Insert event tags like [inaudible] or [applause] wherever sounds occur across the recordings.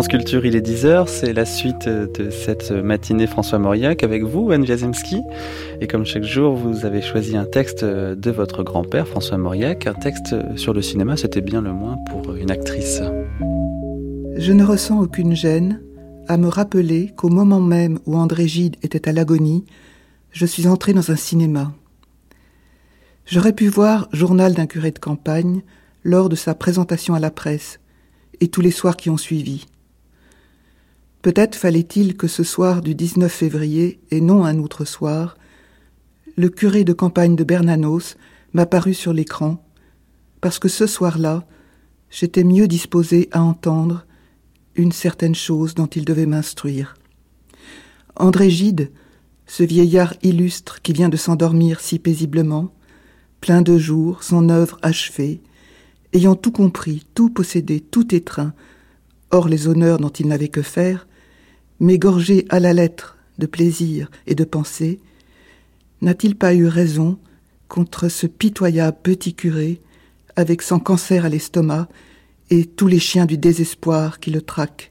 France Culture, il est 10h, c'est la suite de cette matinée François Mauriac avec vous, Anne Wiazemski. Et comme chaque jour, vous avez choisi un texte de votre grand-père, François Mauriac, un texte sur le cinéma, c'était bien le moins pour une actrice. Je ne ressens aucune gêne à me rappeler qu'au moment même où André Gide était à l'agonie, je suis entré dans un cinéma. J'aurais pu voir Journal d'un curé de campagne lors de sa présentation à la presse et tous les soirs qui ont suivi. Peut-être fallait-il que ce soir du 19 février, et non un autre soir, le curé de campagne de Bernanos m'apparut sur l'écran, parce que ce soir-là, j'étais mieux disposé à entendre une certaine chose dont il devait m'instruire. André Gide, ce vieillard illustre qui vient de s'endormir si paisiblement, plein de jours, son œuvre achevée, ayant tout compris, tout possédé, tout étreint, hors les honneurs dont il n'avait que faire, gorgé à la lettre de plaisir et de pensée, n'a-t-il pas eu raison contre ce pitoyable petit curé, avec son cancer à l'estomac et tous les chiens du désespoir qui le traquent,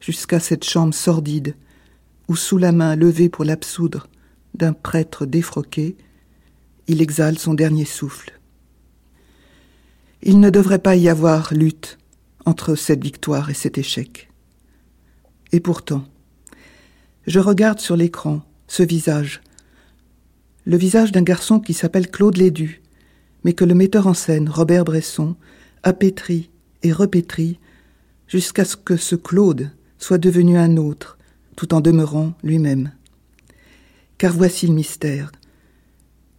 jusqu'à cette chambre sordide, où sous la main levée pour l'absoudre d'un prêtre défroqué, il exhale son dernier souffle. Il ne devrait pas y avoir lutte entre cette victoire et cet échec. Et pourtant, je regarde sur l'écran ce visage, le visage d'un garçon qui s'appelle Claude Lédu, mais que le metteur en scène, Robert Bresson, a pétri et repétri jusqu'à ce que ce Claude soit devenu un autre, tout en demeurant lui-même. Car voici le mystère.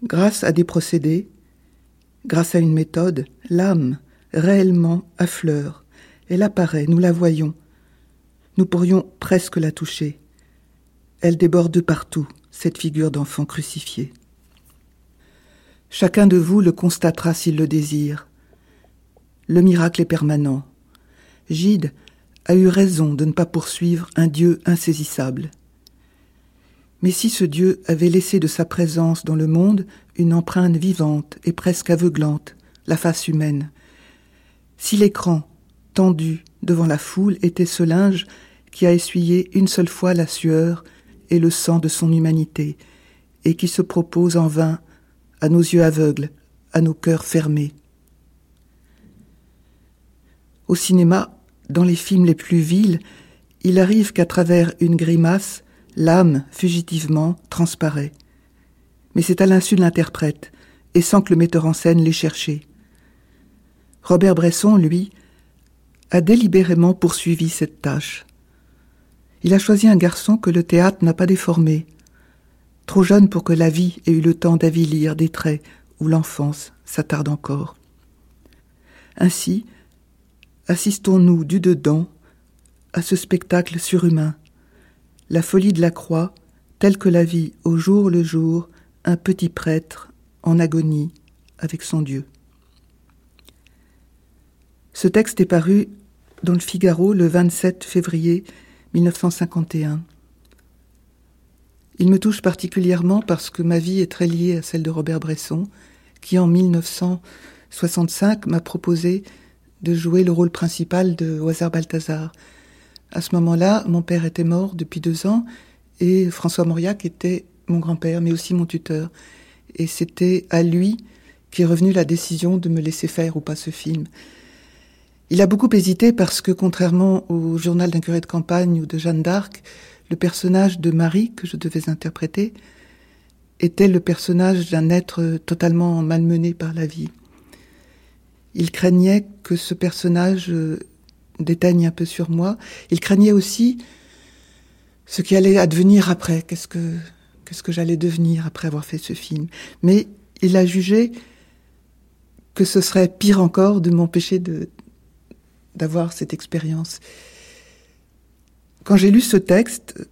Grâce à des procédés, grâce à une méthode, l'âme, réellement, affleure. Elle apparaît, nous la voyons. Nous pourrions presque la toucher. Elle déborde partout, cette figure d'enfant crucifié. Chacun de vous le constatera s'il le désire. Le miracle est permanent. Gide a eu raison de ne pas poursuivre un Dieu insaisissable. Mais si ce Dieu avait laissé de sa présence dans le monde une empreinte vivante et presque aveuglante, la face humaine, si l'écran, tendu devant la foule, était ce linge qui a essuyé une seule fois la sueur et le sang de son humanité, et qui se propose en vain à nos yeux aveugles, à nos cœurs fermés. Au cinéma, dans les films les plus vils, il arrive qu'à travers une grimace, l'âme, fugitivement, transparaît. Mais c'est à l'insu de l'interprète, et sans que le metteur en scène l'ait cherché. Robert Bresson, lui, a délibérément poursuivi cette tâche. Il a choisi un garçon que le théâtre n'a pas déformé, trop jeune pour que la vie ait eu le temps d'avilir des traits où l'enfance s'attarde encore. Ainsi, assistons-nous du dedans à ce spectacle surhumain, la folie de la croix, telle que la vie au jour le jour un petit prêtre en agonie avec son Dieu. Ce texte est paru dans le Figaro le 27 février 1951. Il me touche particulièrement parce que ma vie est très liée à celle de Robert Bresson, qui en 1965 m'a proposé de jouer le rôle principal de Oisard Balthazar, à ce moment-là, mon père était mort depuis deux ans et François Mauriac était mon grand-père, mais aussi mon tuteur. Et c'était à lui qu'est revenue la décision de me laisser faire ou pas ce film. Il a beaucoup hésité parce que, contrairement au journal d'un curé de campagne ou de Jeanne d'Arc, le personnage de Marie que je devais interpréter était le personnage d'un être totalement malmené par la vie. Il craignait que ce personnage déteigne un peu sur moi. Il craignait aussi ce qui allait advenir après. Qu'est-ce que, qu'est-ce que j'allais devenir après avoir fait ce film. Mais il a jugé que ce serait pire encore de m'empêcher de, d'avoir cette expérience. Quand j'ai lu ce texte,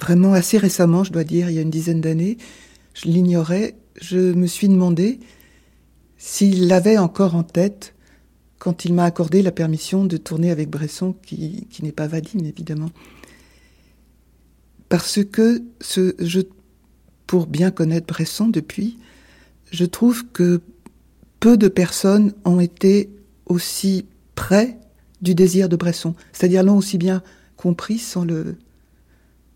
vraiment assez récemment, je dois dire, il y a une dizaine d'années, je l'ignorais, je me suis demandé s'il l'avait encore en tête quand il m'a accordé la permission de tourner avec Bresson, qui, n'est pas valide évidemment. Parce que ce, pour bien connaître Bresson depuis, je trouve que peu de personnes ont été aussi près du désir de Bresson, c'est-à-dire l'ont aussi bien compris sans le,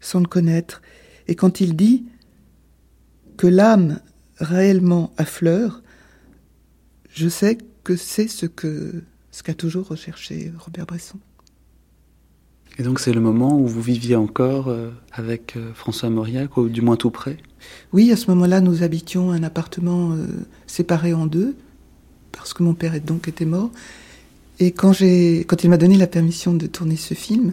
sans le connaître. Et quand il dit que l'âme réellement affleure, je sais que c'est ce que ce qu'a toujours recherché Robert Bresson. Et donc c'est le moment où vous viviez encore euh, avec euh, François Mauriac, ou du moins tout près? Oui, à ce moment-là, nous habitions un appartement euh, séparé en deux, parce que mon père donc était mort. Et quand, il m'a donné la permission de tourner ce film,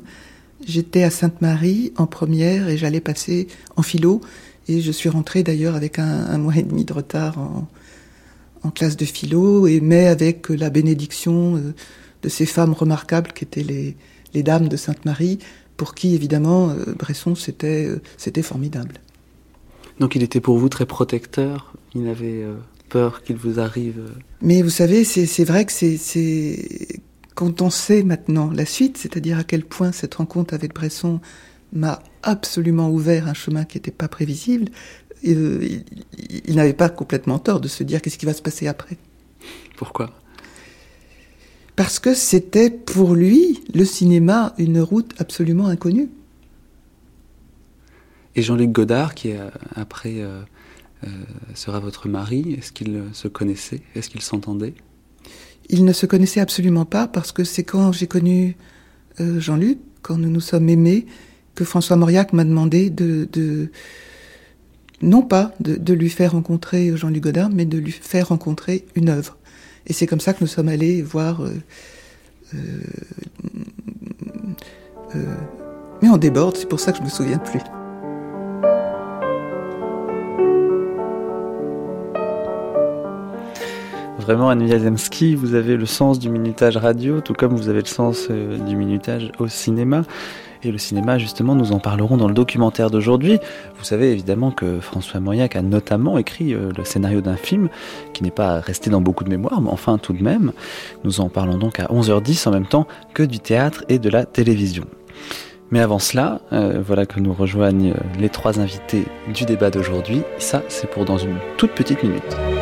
j'étais à Sainte-Marie en première et j'allais passer en philo. Et je suis rentrée d'ailleurs avec un, mois et demi de retard en, classe de philo, et mais avec la bénédiction de ces femmes remarquables qui étaient les, les dames de Sainte-Marie, pour qui évidemment euh, Bresson c'était euh, c'était formidable. Donc il était pour vous très protecteur. Il avait euh, peur qu'il vous arrive. Mais vous savez, c'est vrai que c'est quand on sait maintenant la suite, c'est-à-dire à quel point cette rencontre avec Bresson m'a absolument ouvert un chemin qui n'était pas prévisible. il n'avait pas complètement tort de se dire qu'est-ce qui va se passer après. Pourquoi? Parce que c'était pour lui, le cinéma, une route absolument inconnue. Et Jean-Luc Godard, qui euh, après euh, euh, sera votre mari, est-ce qu'il se connaissait? Est-ce qu'il s'entendait? Il ne se connaissait absolument pas parce que c'est quand j'ai connu Jean-Luc, quand nous nous sommes aimés, que François Mauriac m'a demandé de, non pas de lui faire rencontrer Jean-Luc Godard, mais de lui faire rencontrer une œuvre. Et c'est comme ça que nous sommes allés voir. Euh, euh, euh, mais on déborde, c'est pour ça que je me souviens plus. Vraiment, Anne Zemski, vous avez le sens du minutage radio, tout comme vous avez le sens du minutage au cinéma. Et le cinéma, justement, nous en parlerons dans le documentaire d'aujourd'hui. Vous savez évidemment que François Mauriac a notamment écrit euh, le scénario d'un film qui n'est pas resté dans beaucoup de mémoire, mais enfin tout de même. Nous en parlons donc à 11h10 en même temps que du théâtre et de la télévision. Mais avant cela, euh, voilà que nous rejoignent les trois invités du débat d'aujourd'hui. Ça, c'est pour dans une toute petite minute.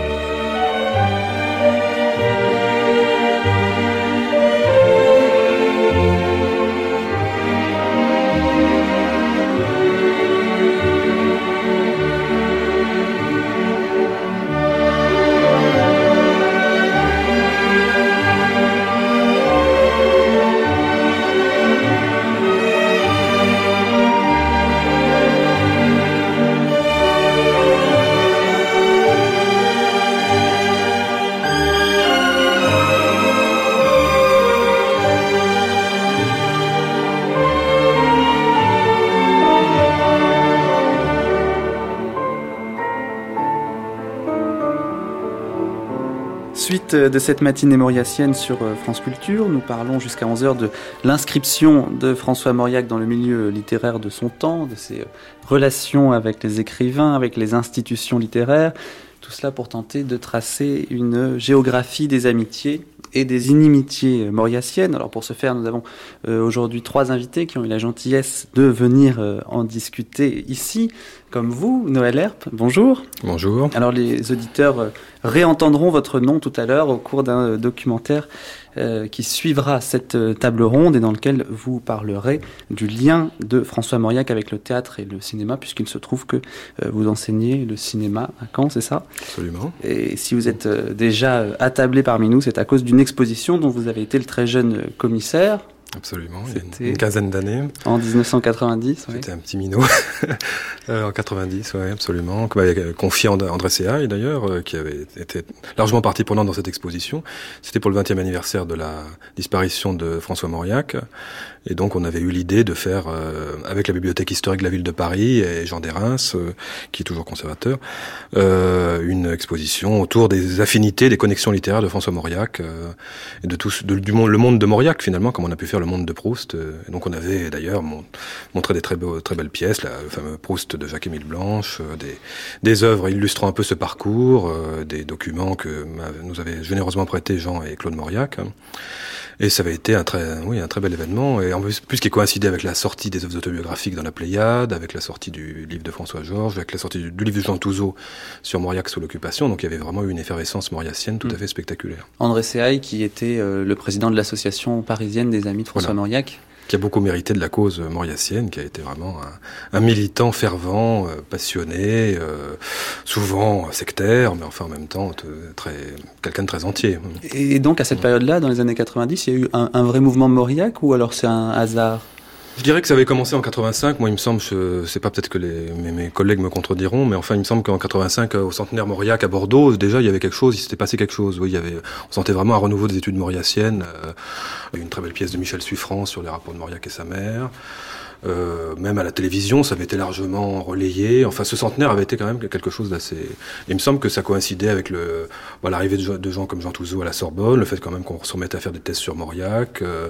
De cette matinée mauriacienne sur euh, France Culture. Nous parlons jusqu'à 11h de l'inscription de François Mauriac dans le milieu littéraire de son temps, de ses euh, relations avec les écrivains, avec les institutions littéraires. Tout cela pour tenter de tracer une géographie des amitiés et des inimitiés mauriaciennes. Alors pour ce faire, nous avons euh, aujourd'hui trois invités qui ont eu la gentillesse de venir en discuter ici comme vous, Noël Herp. Bonjour. Bonjour. Alors les auditeurs euh, réentendront votre nom tout à l'heure au cours d'un euh, documentaire euh, qui suivra cette table ronde et dans lequel vous parlerez du lien de François Mauriac avec le théâtre et le cinéma, puisqu'il se trouve que vous enseignez le cinéma à Caen, c'est ça? Absolument. Et si vous êtes déjà attablé parmi nous, c'est à cause d'une exposition dont vous avez été le très jeune commissaire. Absolument, il y a une, quinzaine d'années. En 1990, C'était un petit minot. [laughs] Euh, en 90, oui, absolument. M'avait confié André Seaille, d'ailleurs, euh, qui avait été largement partie prenante dans cette exposition. C'était pour le 20e anniversaire de la disparition de François Mauriac. Et donc on avait eu l'idée de faire, euh, avec la bibliothèque historique de la ville de Paris et Jean Derins, euh, qui est toujours conservateur, euh, une exposition autour des affinités, des connexions littéraires de François Mauriac et de tout du monde, le monde de Mauriac finalement, comme on a pu faire le monde de Proust. Et donc on avait d'ailleurs montré des très, beaux, très belles pièces, la, le fameux Proust de Jacques-Émile Blanche, des, des œuvres illustrant un peu ce parcours, des documents que nous avaient généreusement prêtés Jean et Claude Mauriac. Et ça avait été un très, oui, un très bel événement. Et en plus, plus qui coïncidait avec la sortie des œuvres autobiographiques dans la Pléiade, avec la sortie du livre de François Georges, avec la sortie du, livre de Jean Touzeau sur Mauriac sous l'occupation. Donc il y avait vraiment eu une effervescence mauriacienne tout à mm. fait spectaculaire. André Seaille, qui était euh, le président de l'association parisienne des Amis de François Mauriac. Qui a beaucoup mérité de la cause mauriacienne, qui a été vraiment un, militant fervent, passionné, souvent sectaire, mais enfin en même temps très quelqu'un de très entier. Et donc à cette période-là, dans les années 90, il y a eu un, un vrai mouvement mauriaque ou alors c'est un hasard? Je dirais que ça avait commencé en 85. Moi, il me semble, je sais pas peut-être que mes, collègues me contrediront, mais enfin, il me semble qu'en 85, euh, au centenaire Mauriac à Bordeaux, déjà, il y avait quelque chose, il s'était passé quelque chose. Oui, il y avait, on sentait vraiment un renouveau des études mauriaciennes. Euh, une très belle pièce de Michel Suffrand sur les rapports de Mauriac et sa mère. Euh, même à la télévision, ça avait été largement relayé. Enfin, ce centenaire avait été quand même quelque chose d'assez. Il me semble que ça coïncidait avec le voilà, l'arrivée de, gens comme Jean Touzeau à la Sorbonne, le fait quand même qu'on se remette à faire des tests sur Mauriac. Euh,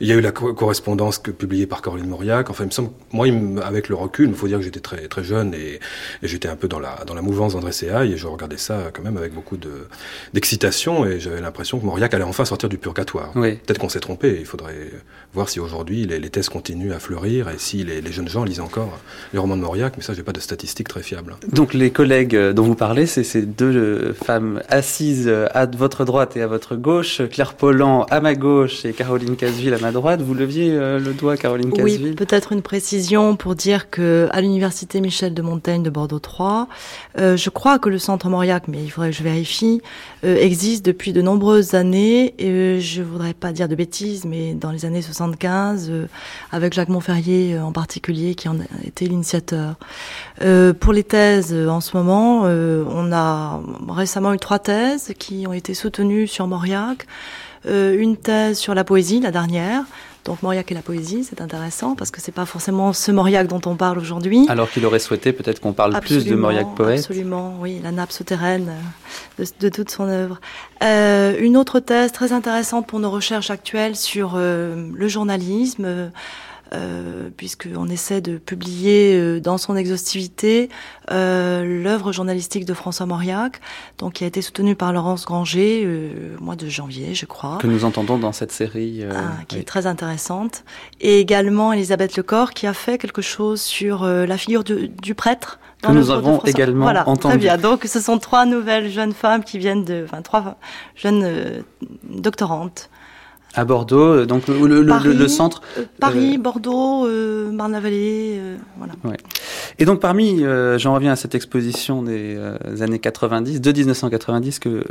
il y a eu la correspondance que, publiée par Caroline Mauriac. Enfin, il me semble, moi, avec le recul, il faut dire que j'étais très très jeune et, et j'étais un peu dans la dans la mouvance d'André Seaille et je regardais ça quand même avec beaucoup de d'excitation et j'avais l'impression que Mauriac allait enfin sortir du purgatoire. Oui. Peut-être qu'on s'est trompé. Il faudrait voir si aujourd'hui les, les tests continuent à fleurir et si les, jeunes gens lisent encore les romans de Mauriac, mais ça, j'ai pas de statistiques très fiables. Donc les collègues euh, dont vous parlez, c'est ces deux euh, femmes assises euh, à votre droite et à votre gauche, Claire Pollan à ma gauche et Caroline Casville à ma droite. Vous leviez le doigt, Caroline Casville? Oui, peut-être une précision pour dire que à l'université Michel de Montaigne de Bordeaux 3, je crois que le centre Mauriac, mais il faudrait que je vérifie, existe depuis de nombreuses années. Et je voudrais pas dire de bêtises, mais dans les années 75, avec Jacques Montferrier euh, en particulier qui en a été l'initiateur. Euh, pour les thèses, euh, en ce moment, on a récemment eu trois thèses qui ont été soutenues sur Mauriac. une thèse sur la poésie, la dernière, donc Mauriac et la poésie, c'est intéressant parce que c'est pas forcément ce Mauriac dont on parle aujourd'hui. Alors qu'il aurait souhaité peut-être qu'on parle plus de Mauriac poète. Absolument, oui, la nappe souterraine de, toute son œuvre. une autre thèse très intéressante pour nos recherches actuelles sur le journalisme. Euh, puisqu'on essaie de publier euh, dans son exhaustivité euh, l'œuvre journalistique de François Mauriac, donc qui a été soutenue par Laurence Granger euh, au mois de janvier, je crois. Que nous entendons dans cette série. Ah, qui est très intéressante. Et également Elisabeth Lecor, qui a fait quelque chose sur la figure du, du prêtre. que nous avons également voilà, entendu. Très bien. Donc, ce sont trois nouvelles jeunes femmes qui viennent de, enfin, trois jeunes doctorantes à Bordeaux, euh, donc le, le, le, centre. Euh, Paris, euh, Bordeaux, Marne-la-Vallée, voilà. Ouais. Et donc parmi, j'en reviens à cette exposition des années 90, de 1990 que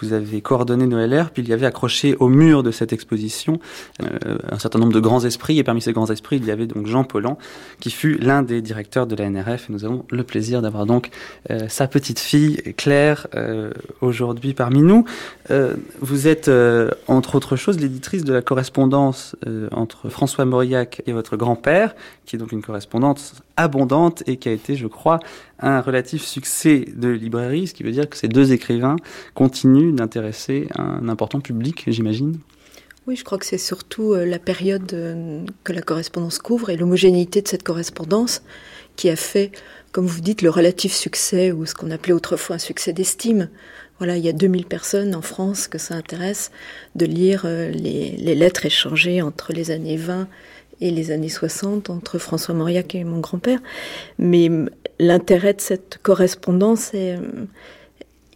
vous avez coordonné Noël puis il y avait accroché au mur de cette exposition un certain nombre de grands esprits, et parmi ces grands esprits, il y avait donc Jean Paulhan, qui fut l'un des directeurs de la NRF, et nous avons le plaisir d'avoir donc sa petite fille Claire aujourd'hui parmi nous. vous êtes, entre autres choses, l'éditrice de la correspondance euh, entre François Mauriac et votre grand-père, qui est donc une correspondance abondante et qui a été, je crois, un relatif succès de librairie, ce qui veut dire que ces deux écrivains continuent d'intéresser un important public, j'imagine. Oui, je crois que c'est surtout euh, la période euh, que la correspondance couvre et l'homogénéité de cette correspondance qui a fait, comme vous dites, le relatif succès ou ce qu'on appelait autrefois un succès d'estime voilà, il y a 2000 personnes en France que ça intéresse de lire euh, les, lettres échangées entre les années 20 et les années 60 entre François Mauriac et mon grand-père. Mais l'intérêt de cette correspondance, euh,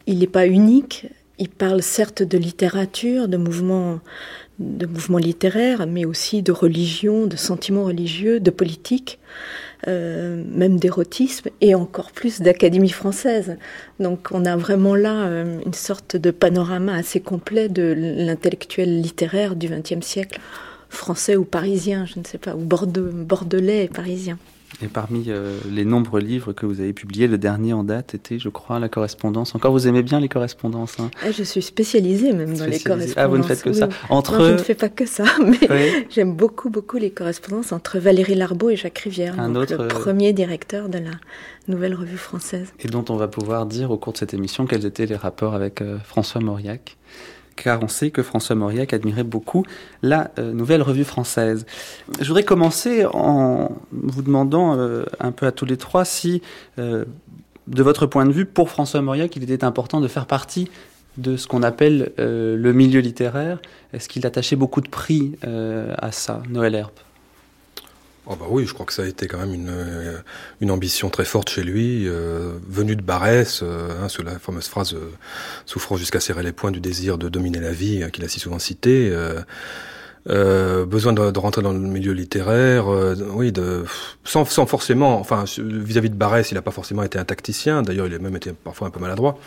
il n'est pas unique. Il parle certes de littérature, de mouvements, de mouvements littéraires, mais aussi de religion, de sentiments religieux, de politique. Euh, même d'érotisme et encore plus d'académie française. Donc on a vraiment là euh, une sorte de panorama assez complet de l'intellectuel littéraire du XXe siècle, français ou parisien, je ne sais pas, ou bordelais et parisien. Et parmi euh, les nombreux livres que vous avez publiés, le dernier en date était, je crois, la correspondance. Encore, vous aimez bien les correspondances hein ah, Je suis spécialisée même dans les correspondances. Ah, vous ne faites que ça Entre... Non, je ne fais pas que ça, [laughs] mais j'aime beaucoup, beaucoup les correspondances entre Valérie Larbeau et Jacques Rivière, Un autre... le euh, premier directeur de la Nouvelle Revue Française. Et dont on va pouvoir dire au cours de cette émission quels étaient les rapports avec euh, François Mauriac car on sait que François Mauriac admirait beaucoup la euh, nouvelle revue française. Je voudrais commencer en vous demandant euh, un peu à tous les trois si, euh, de votre point de vue, pour François Mauriac, il était important de faire partie de ce qu'on appelle le milieu littéraire. Est-ce qu'il attachait beaucoup de prix à ça, Noël Herbe Oh bah oui, je crois que ça a été quand même une, euh, une ambition très forte chez lui, euh, venue de Barès, euh, hein, sur la fameuse phrase souffrant jusqu'à serrer les poings du désir de dominer la vie, qu'il a si souvent cité. Euh, besoin de, rentrer dans le milieu littéraire, euh, oui, de, sans, sans forcément, enfin, vis-à-vis -vis de Barès, il n'a pas forcément été un tacticien. D'ailleurs, il a même été parfois un peu maladroit.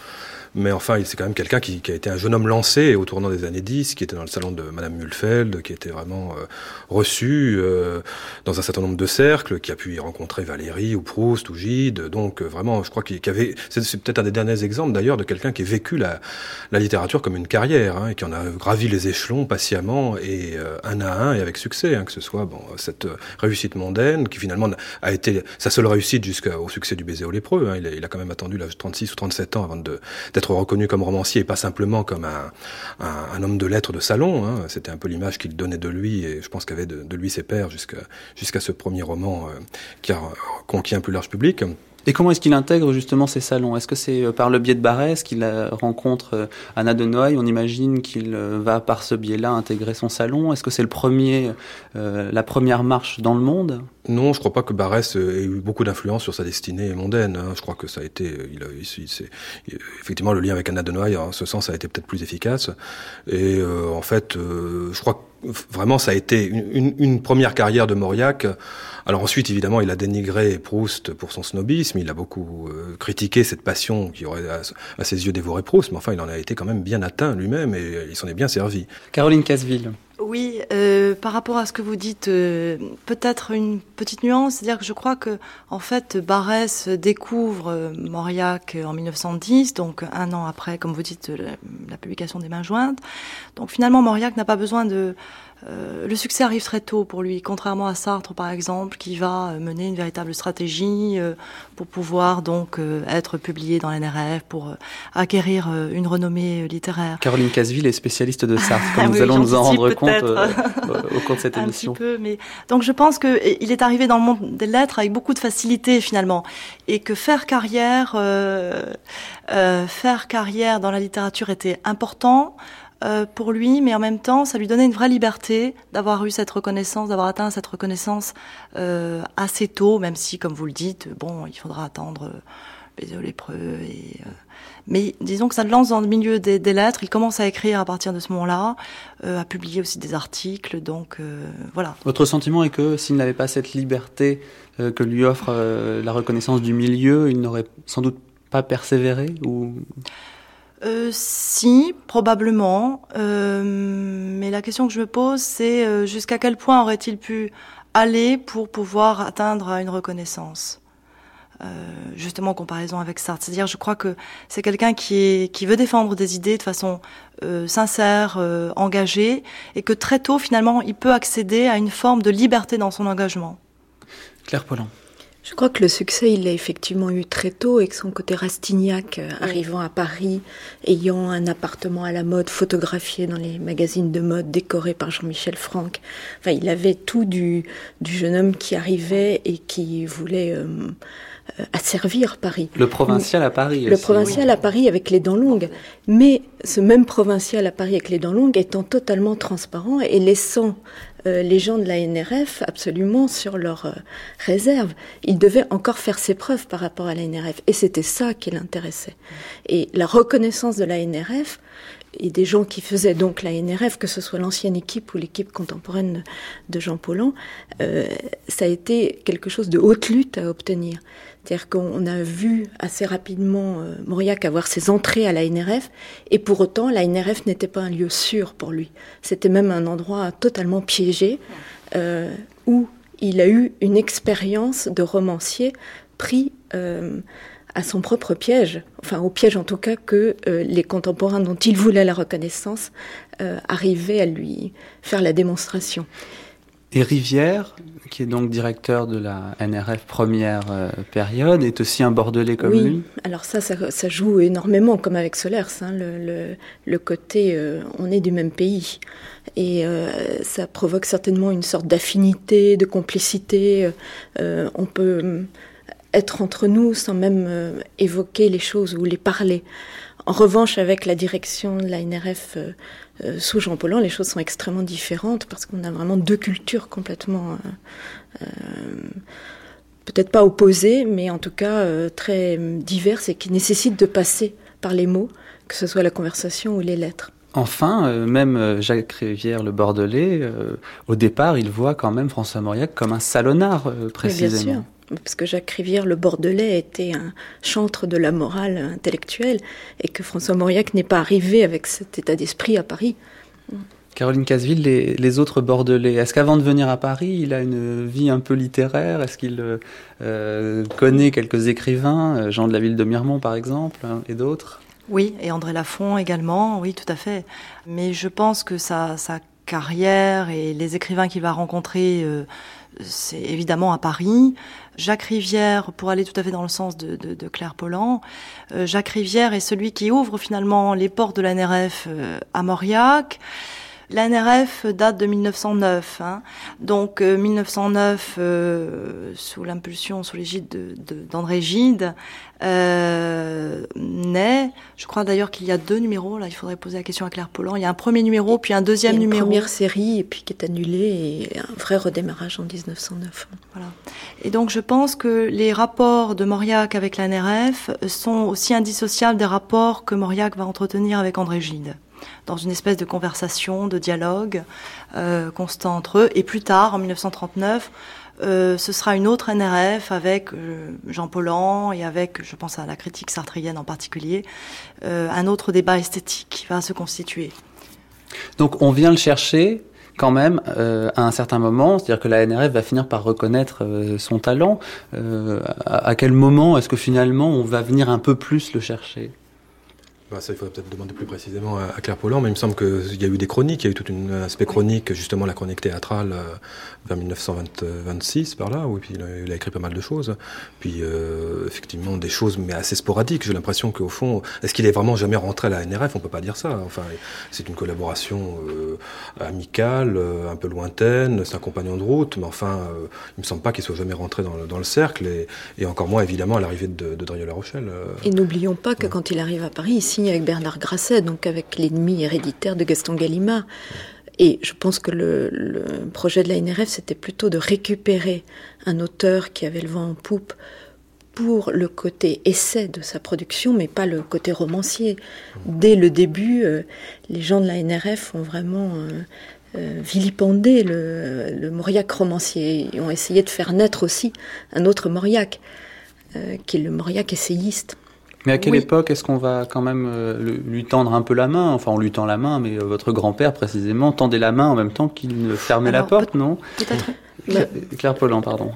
Mais enfin, c'est quand même quelqu'un qui, qui, a été un jeune homme lancé au tournant des années 10, qui était dans le salon de Madame Mulfeld, qui était vraiment euh, reçu euh, dans un certain nombre de cercles, qui a pu y rencontrer Valérie ou Proust ou Gide. Donc euh, vraiment, je crois qu'il qu avait... C'est peut-être un des derniers exemples d'ailleurs de quelqu'un qui a vécu la, la littérature comme une carrière, hein, et qui en a gravi les échelons patiemment et euh, un à un et avec succès, hein, que ce soit bon, cette réussite mondaine, qui finalement a été sa seule réussite jusqu'au succès du baiser au lépreux. Hein. Il, a, il, a, quand même attendu l'âge de 36 ou 37 ans avant de d'être reconnu comme romancier et pas simplement comme un, homme de lettres de salon. Hein. C'était un peu l'image qu'il donnait de lui et je pense qu'avait de, lui ses pères jusqu'à ce premier roman euh, qui a conquis un plus large public. Et comment est-ce qu'il intègre justement ces salons? Est-ce que c'est euh, par le biais de Barès qu'il rencontre euh, Anna de Noailles? On imagine qu'il va par ce biais-là intégrer son salon. Est-ce que c'est la première marche dans le monde? Non, je crois pas que Barès ait eu beaucoup d'influence sur sa destinée mondaine. Hein. Je crois que ça a été, il a, il, effectivement, le lien avec Anna de en ce sens, a été peut-être plus efficace. Et euh, en fait, euh, je crois que vraiment, ça a été une, première carrière de Mauriac. Alors ensuite, évidemment, il a dénigré Proust pour son snobisme. Il a beaucoup euh, critiqué cette passion qui aurait à, à, ses yeux dévoré Proust. Mais enfin, il en a été quand même bien atteint lui-même et il s'en est bien servi. Caroline Casville. Oui, euh, par rapport à ce que vous dites, euh, peut-être une petite nuance, c'est-à-dire que je crois que en fait Barès découvre euh, Mauriac en 1910, donc un an après, comme vous dites, la, la publication des Mains jointes. Donc finalement, Mauriac n'a pas besoin de euh, le succès arrive très tôt pour lui, contrairement à Sartre par exemple, qui va mener une véritable stratégie euh, pour pouvoir donc euh, être publié dans l'NRF, pour acquérir une renommée littéraire. Caroline Casville est spécialiste de Sartre, comme [laughs] nous allons nous en rendre compte au cours de cette [laughs] Un émission. Petit peu, mais donc je pense que il est arrivé dans le monde des lettres avec beaucoup de facilité finalement, et que faire carrière, faire carrière dans la littérature était important euh, pour lui, mais en même temps, ça lui donnait une vraie liberté d'avoir eu cette reconnaissance, d'avoir atteint cette reconnaissance euh, assez tôt, même si, comme vous le dites, bon, il faudra attendre euh, les lépreux. Et, euh, mais disons que ça le lance dans le milieu des, des, lettres. Il commence à écrire à partir de ce moment-là, euh, à publier aussi des articles. Donc euh, voilà. Votre sentiment est que s'il n'avait pas cette liberté que lui offre la reconnaissance du milieu, il n'aurait sans doute pas persévéré ou? Euh, si, probablement. Euh, mais la question que je me pose, c'est euh, jusqu'à quel point aurait-il pu aller pour pouvoir atteindre une reconnaissance? euh, justement en comparaison avec Sartre. C'est-à-dire, je crois que c'est quelqu'un qui, est, qui veut défendre des idées de façon euh, sincère, euh, engagée, et que très tôt, finalement, il peut accéder à une forme de liberté dans son engagement. Claire Pollan. Je crois que le succès, il l'a effectivement eu très tôt, avec son côté Rastignac, euh, arrivant à Paris, ayant un appartement à la mode, photographié dans les magazines de mode, décoré par Jean-Michel Franck. Enfin, il avait tout du, du jeune homme qui arrivait et qui voulait euh, asservir Paris. Le provincial à Paris. Le aussi, provincial oui. à Paris avec les dents longues. Mais ce même provincial à Paris avec les dents longues étant totalement transparent et laissant euh, les gens de la NRF absolument sur leur euh, réserve. Il devait encore faire ses preuves par rapport à la NRF. Et c'était ça qui l'intéressait. Et la reconnaissance de la NRF et des gens qui faisaient donc la NRF, que ce soit l'ancienne équipe ou l'équipe contemporaine de Jean Paulhan, euh, ça a été quelque chose de haute lutte à obtenir. C'est-à-dire qu'on a vu assez rapidement euh, Mauriac avoir ses entrées à la NRF, et pour autant, la NRF n'était pas un lieu sûr pour lui. C'était même un endroit totalement piégé, euh, où il a eu une expérience de romancier pris euh, à son propre piège, enfin au piège en tout cas que les contemporains dont il voulait la reconnaissance arrivaient à lui faire la démonstration. Et Rivière, qui est donc directeur de la NRF première euh, période, est aussi un Bordelais comme oui. lui Alors ça, ça, ça, joue énormément, comme avec Solers, hein, le, le, le, côté euh, on est du même pays. Et euh, ça provoque certainement une sorte d'affinité, de complicité. Euh, on peut être entre nous sans même évoquer les choses ou les parler. En revanche, avec la direction de la NRF euh, euh, sous Jean Paulhan, les choses sont extrêmement différentes parce qu'on a vraiment deux cultures complètement, euh, peut-être pas opposées, mais en tout cas euh, très diverses et qui nécessitent de passer par les mots, que ce soit la conversation ou les lettres. Enfin, euh, même euh, Jacques Rivière, le Bordelais, euh, au départ, il voit quand même François Mauriac comme un salonnard, précisément. bien sûr, parce que Jacques Rivière, le Bordelais, était un chantre de la morale intellectuelle, et que François Mauriac n'est pas arrivé avec cet état d'esprit à Paris. Caroline Casville, les, autres Bordelais, est-ce qu'avant de venir à Paris, il a une vie un peu littéraire? Est-ce qu'il connaît quelques écrivains, Jean de la ville de Miremont par exemple, hein, et d'autres? Oui, et André Lafont également, oui, tout à fait. Mais je pense que sa, carrière et les écrivains qu'il va rencontrer, euh, c'est évidemment à Paris. Jacques Rivière, pour aller tout à fait dans le sens de, Claire Pollan, euh, Jacques Rivière est celui qui ouvre finalement les portes de la NRF euh, à Mauriac. L'ANRF date de 1909, hein. donc 1909 euh, euh, sous l'impulsion, sous l'égide d'André de, Gide, euh, naît. Je crois d'ailleurs qu'il y a deux numéros. Là, il faudrait poser la question à Claire Pollan. Il y a un premier numéro, puis un deuxième une numéro. Première série, et puis qui est annulée, et un vrai redémarrage en 1909. Voilà. Et donc, je pense que les rapports de Mauriac avec l'ANRF sont aussi indissociables des rapports que Mauriac va entretenir avec André Gide dans une espèce de conversation, de dialogue euh, constant entre eux. Et plus tard, en 1939, euh, ce sera une autre NRF avec euh, Jean Paulan et avec, je pense à la critique sartrienne en particulier, un autre débat esthétique qui va se constituer. Donc on vient le chercher quand même à un certain moment, c'est-à-dire que la NRF va finir par reconnaître son talent. à, quel moment est-ce que finalement on va venir un peu plus le chercher? Ça, il faudrait peut-être demander plus précisément à, Claire Pollan, mais il me semble qu'il y a eu des chroniques, il y a eu tout un aspect chronique, justement la chronique théâtrale euh, vers 1926, par là, où puis il a, écrit pas mal de choses. Puis euh, effectivement des choses, mais assez sporadiques. J'ai l'impression qu'au fond, est-ce qu'il est vraiment jamais rentré à la NRF On peut pas dire ça. Enfin, c'est une collaboration euh, amicale, un peu lointaine, c'est un compagnon de route, mais enfin, il me semble pas qu'il soit jamais rentré dans le, cercle, et, encore moins évidemment à l'arrivée de, de Drieux-La Rochelle. Et n'oublions pas que quand il arrive à Paris, ici, avec Bernard Grasset, donc avec l'ennemi héréditaire de Gaston Gallimard. Et je pense que le, projet de la NRF, c'était plutôt de récupérer un auteur qui avait le vent en poupe pour le côté essai de sa production, mais pas le côté romancier. Dès le début, euh, les gens de la NRF ont vraiment euh, euh, vilipendé le, le Mauriac romancier et ont essayé de faire naître aussi un autre Mauriac, qui est le Mauriac essayiste. Mais à quelle époque est-ce qu'on va quand même euh, lui tendre un peu la main Enfin, on lui tend la main, mais euh, votre grand-père, précisément, tendait la main en même temps qu'il ne fermait la porte, non? Peut-être. Claire, Pollan, pardon.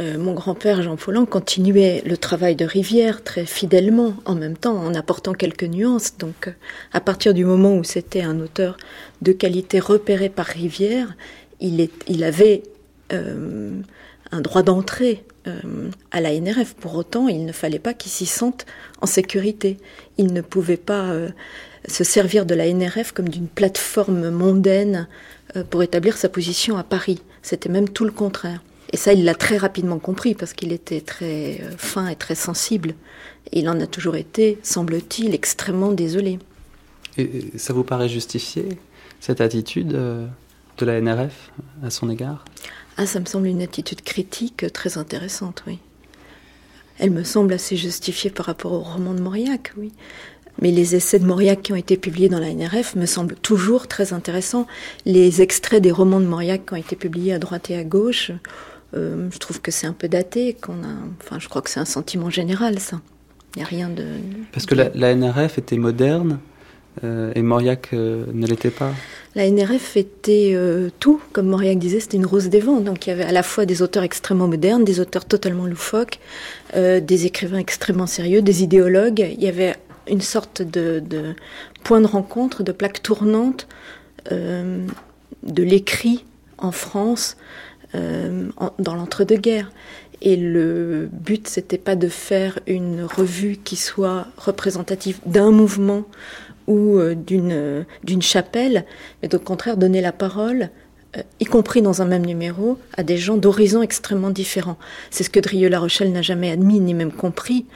Euh, mon grand-père Jean Pollan continuait le travail de Rivière très fidèlement, en même temps en apportant quelques nuances. Donc, à partir du moment où c'était un auteur de qualité repéré par Rivière, il, est, il avait un droit d'entrée euh, à la NRF. Pour autant, il ne fallait pas qu'il s'y sente en sécurité. Il ne pouvait pas euh, se servir de la NRF comme d'une plateforme mondaine euh, pour établir sa position à Paris. C'était même tout le contraire. Et ça, il l'a très rapidement compris parce qu'il était très fin et très sensible. Et il en a toujours été, semble-t-il, extrêmement désolé. Et ça vous paraît justifié, cette attitude de la NRF à son égard? Ah, ça me semble une attitude critique très intéressante, oui. Elle me semble assez justifiée par rapport au roman de Mauriac, oui. Mais les essais de Mauriac qui ont été publiés dans la NRF me semblent toujours très intéressants. Les extraits des romans de Mauriac qui ont été publiés à droite et à gauche, euh, je trouve que c'est un peu daté. Qu'on a, enfin, je crois que c'est un sentiment général, ça. Il n'y a rien de. Parce que la, NRF était moderne euh, et Mauriac euh, ne l'était pas. La NRF était euh, tout, comme Mauriac disait, c'était une rose des vents. Donc il y avait à la fois des auteurs extrêmement modernes, des auteurs totalement loufoques, des écrivains extrêmement sérieux, des idéologues. Il y avait une sorte de, point de rencontre, de plaque tournante de l'écrit en France dans l'entre-deux-guerres. Et le but, c'était pas de faire une revue qui soit représentative d'un mouvement ou euh, d'une d'une chapelle, mais au contraire donner la parole, euh, y compris dans un même numéro, à des gens d'horizons extrêmement différents. C'est ce que Drieux-La Rochelle n'a jamais admis ni même compris,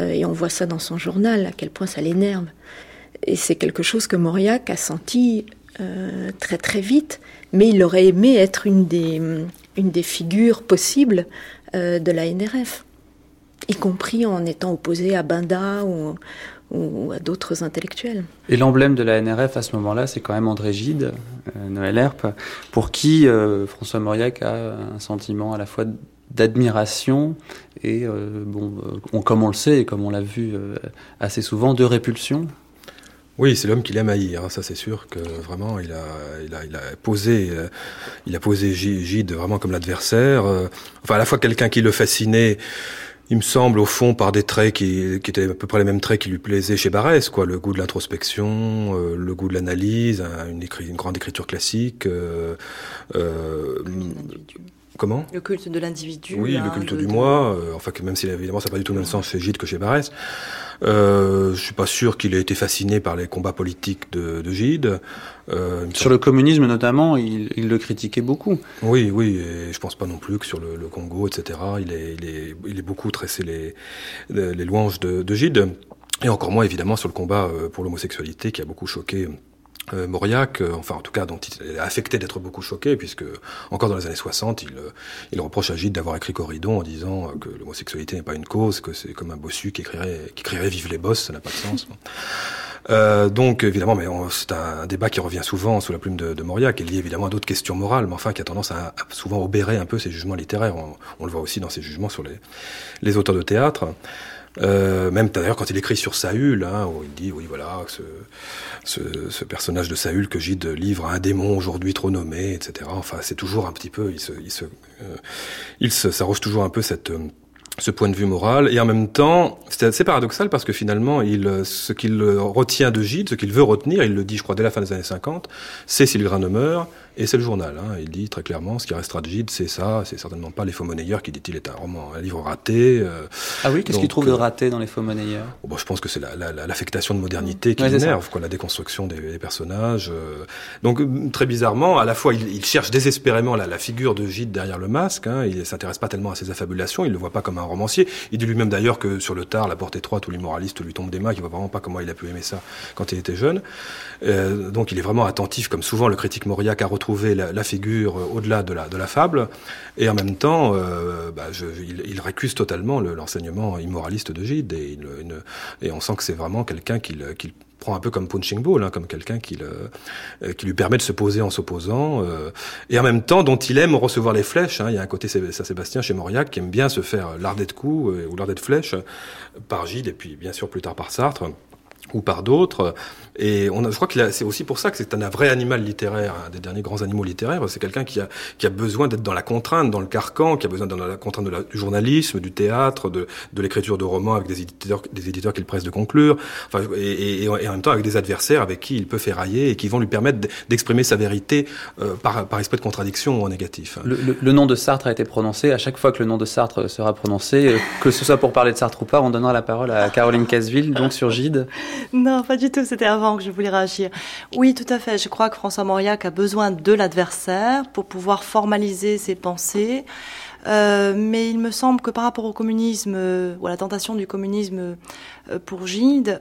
euh, et on voit ça dans son journal, à quel point ça l'énerve. Et c'est quelque chose que Mauriac a senti très très vite, mais il aurait aimé être une des, une des figures possibles de la NRF, y compris en étant opposé à Benda ou, ou, à d'autres intellectuels. Et l'emblème de la NRF à ce moment-là, c'est quand même André Gide, euh, Noël Herpe, pour qui euh, François Mauriac a un sentiment à la fois d'admiration et, euh, bon, comme on le sait et comme on l'a vu assez souvent, de répulsion. Oui, c'est l'homme qu'il aime haïr. Hein, ça, c'est sûr que vraiment, il a, il a, il a posé, il a posé Gide vraiment comme l'adversaire. enfin, à la fois quelqu'un qui le fascinait il me semble au fond par des traits qui, qui, étaient à peu près les mêmes traits qui lui plaisaient chez Barès, quoi, le goût de l'introspection, euh, le goût de l'analyse, une, une, grande écriture classique. Euh, euh, comment Le culte de l'individu. Oui, le culte du moi. enfin, que même si évidemment ça n'a pas du tout le même sens chez Gide que chez Barès. Euh, je suis pas sûr qu'il ait été fasciné par les combats politiques de, de Gide. Euh, sur le communisme notamment, il, il, le critiquait beaucoup. Oui, oui, et je pense pas non plus que sur le, le Congo, etc., il est, il est, il est beaucoup tressé les, les louanges de, de Gide. Et encore moins évidemment sur le combat euh, pour l'homosexualité qui a beaucoup choqué euh, Mauriac, euh, enfin en tout cas dont il est affecté d'être beaucoup choqué, puisque encore dans les années 60, il, euh, il reproche à Gide d'avoir écrit Corridon en disant que l'homosexualité n'est pas une cause, que c'est comme un bossu qui écrirait, qui écrirait Vive les bosses, ça n'a pas de sens. [laughs] Euh, donc évidemment, mais c'est un débat qui revient souvent sous la plume de, de Mauriac, et lié évidemment à d'autres questions morales, mais enfin qui a tendance à, souvent obérer un peu ses jugements littéraires. On, on, le voit aussi dans ses jugements sur les, les auteurs de théâtre. Euh, même d'ailleurs quand il écrit sur Saül, hein, où il dit oui voilà ce, ce, ce, personnage de Saül que Gide livre à un démon aujourd'hui trop nommé, etc. Enfin c'est toujours un petit peu, il se, il se, euh, il s'arroge toujours un peu cette euh, ce point de vue moral et en même temps c'est assez paradoxal parce que finalement il ce qu'il retient de Gide ce qu'il veut retenir il le dit je crois dès la fin des années 50 c'est ne meurt et c'est le journal. Hein. Il dit très clairement, ce qui restera de Gide, c'est ça. C'est certainement pas Les Faux Monnayeurs qui dit-il est un roman, un livre raté. Euh. ah oui, qu'est-ce qu'il trouve de euh, raté dans Les Faux Monnayeurs? Oh, bon, Je pense que c'est l'affectation la, la, de modernité qui l'énerve, quoi, la déconstruction des, des personnages. Euh. Donc très bizarrement, à la fois il, il cherche désespérément la, la, figure de Gide derrière le masque. Hein. Il s'intéresse pas tellement à ses affabulations. Il le voit pas comme un romancier. Il dit lui-même d'ailleurs que sur le tard, la porte étroite, tous les moralistes lui tombent des mains. Il voit vraiment pas comment il a pu aimer ça quand il était jeune. Euh, donc il est vraiment attentif, comme souvent le critique Mauriac, à retrouver la, figure euh, au-delà de la, fable, et en même temps, euh, bah, il, récuse totalement l'enseignement immoraliste de Gide, et, on sent que c'est vraiment quelqu'un qui prend un peu comme punching ball, hein, comme quelqu'un qui, euh, lui permet de se poser en s'opposant, euh, et en même temps dont il aime recevoir les flèches. Hein. Il y a un côté Saint-Sébastien chez Mauriac qui aime bien se faire lardé de coups ou lardé de flèches par Gide, et puis bien sûr plus tard par Sartre ou par d'autres. Et on a, je crois que c'est aussi pour ça que c'est un, vrai animal littéraire, un des derniers grands animaux littéraires. C'est quelqu'un qui a, qui a besoin d'être dans la contrainte, dans le carcan, qui a besoin d'être dans la contrainte de la, du journalisme, du théâtre, de, de l'écriture de romans avec des éditeurs, des éditeurs qu'il presse de conclure, enfin, et, et, en même temps avec des adversaires avec qui il peut ferrailler et qui vont lui permettre d'exprimer sa vérité euh, par, par esprit de contradiction ou en négatif. Le, le, le, nom de Sartre a été prononcé. À chaque fois que le nom de Sartre sera prononcé, euh, que ce soit pour parler de Sartre ou pas, on donnera la parole à Caroline Casville, donc sur Gide. Non, pas du tout. C'était avant que je voulais réagir. Oui, tout à fait. Je crois que François Mauriac a besoin de l'adversaire pour pouvoir formaliser ses pensées. Euh, mais il me semble que par rapport au communisme, euh, ou à la tentation du communisme euh, pour Gide,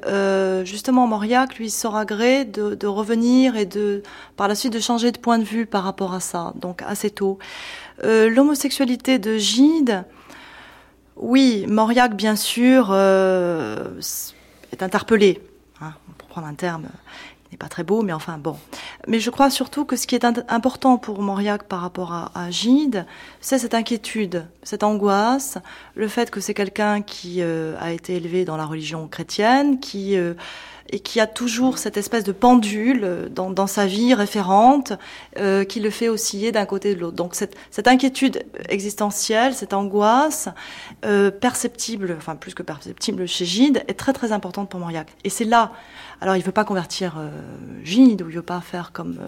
justement Mauriac lui sera gré de, de, revenir et de, par la suite, de changer de point de vue par rapport à ça, donc assez tôt. L'homosexualité de Gide, oui, Mauriac, bien sûr, est interpellé Hein, pour prendre un terme qui n'est pas très beau, mais enfin bon. Mais je crois surtout que ce qui est important pour Mauriac par rapport à, Gide, c'est cette inquiétude, cette angoisse, le fait que c'est quelqu'un qui euh, a été élevé dans la religion chrétienne, qui euh, et qui a toujours cette espèce de pendule dans, dans sa vie référente euh, qui le fait osciller d'un côté de l'autre. Donc cette, cette, inquiétude existentielle, cette angoisse euh, perceptible, enfin plus que perceptible chez Gide, est très très importante pour Mauriac. Et c'est là, alors il veut pas convertir euh, Gide ou il veut pas faire comme, euh,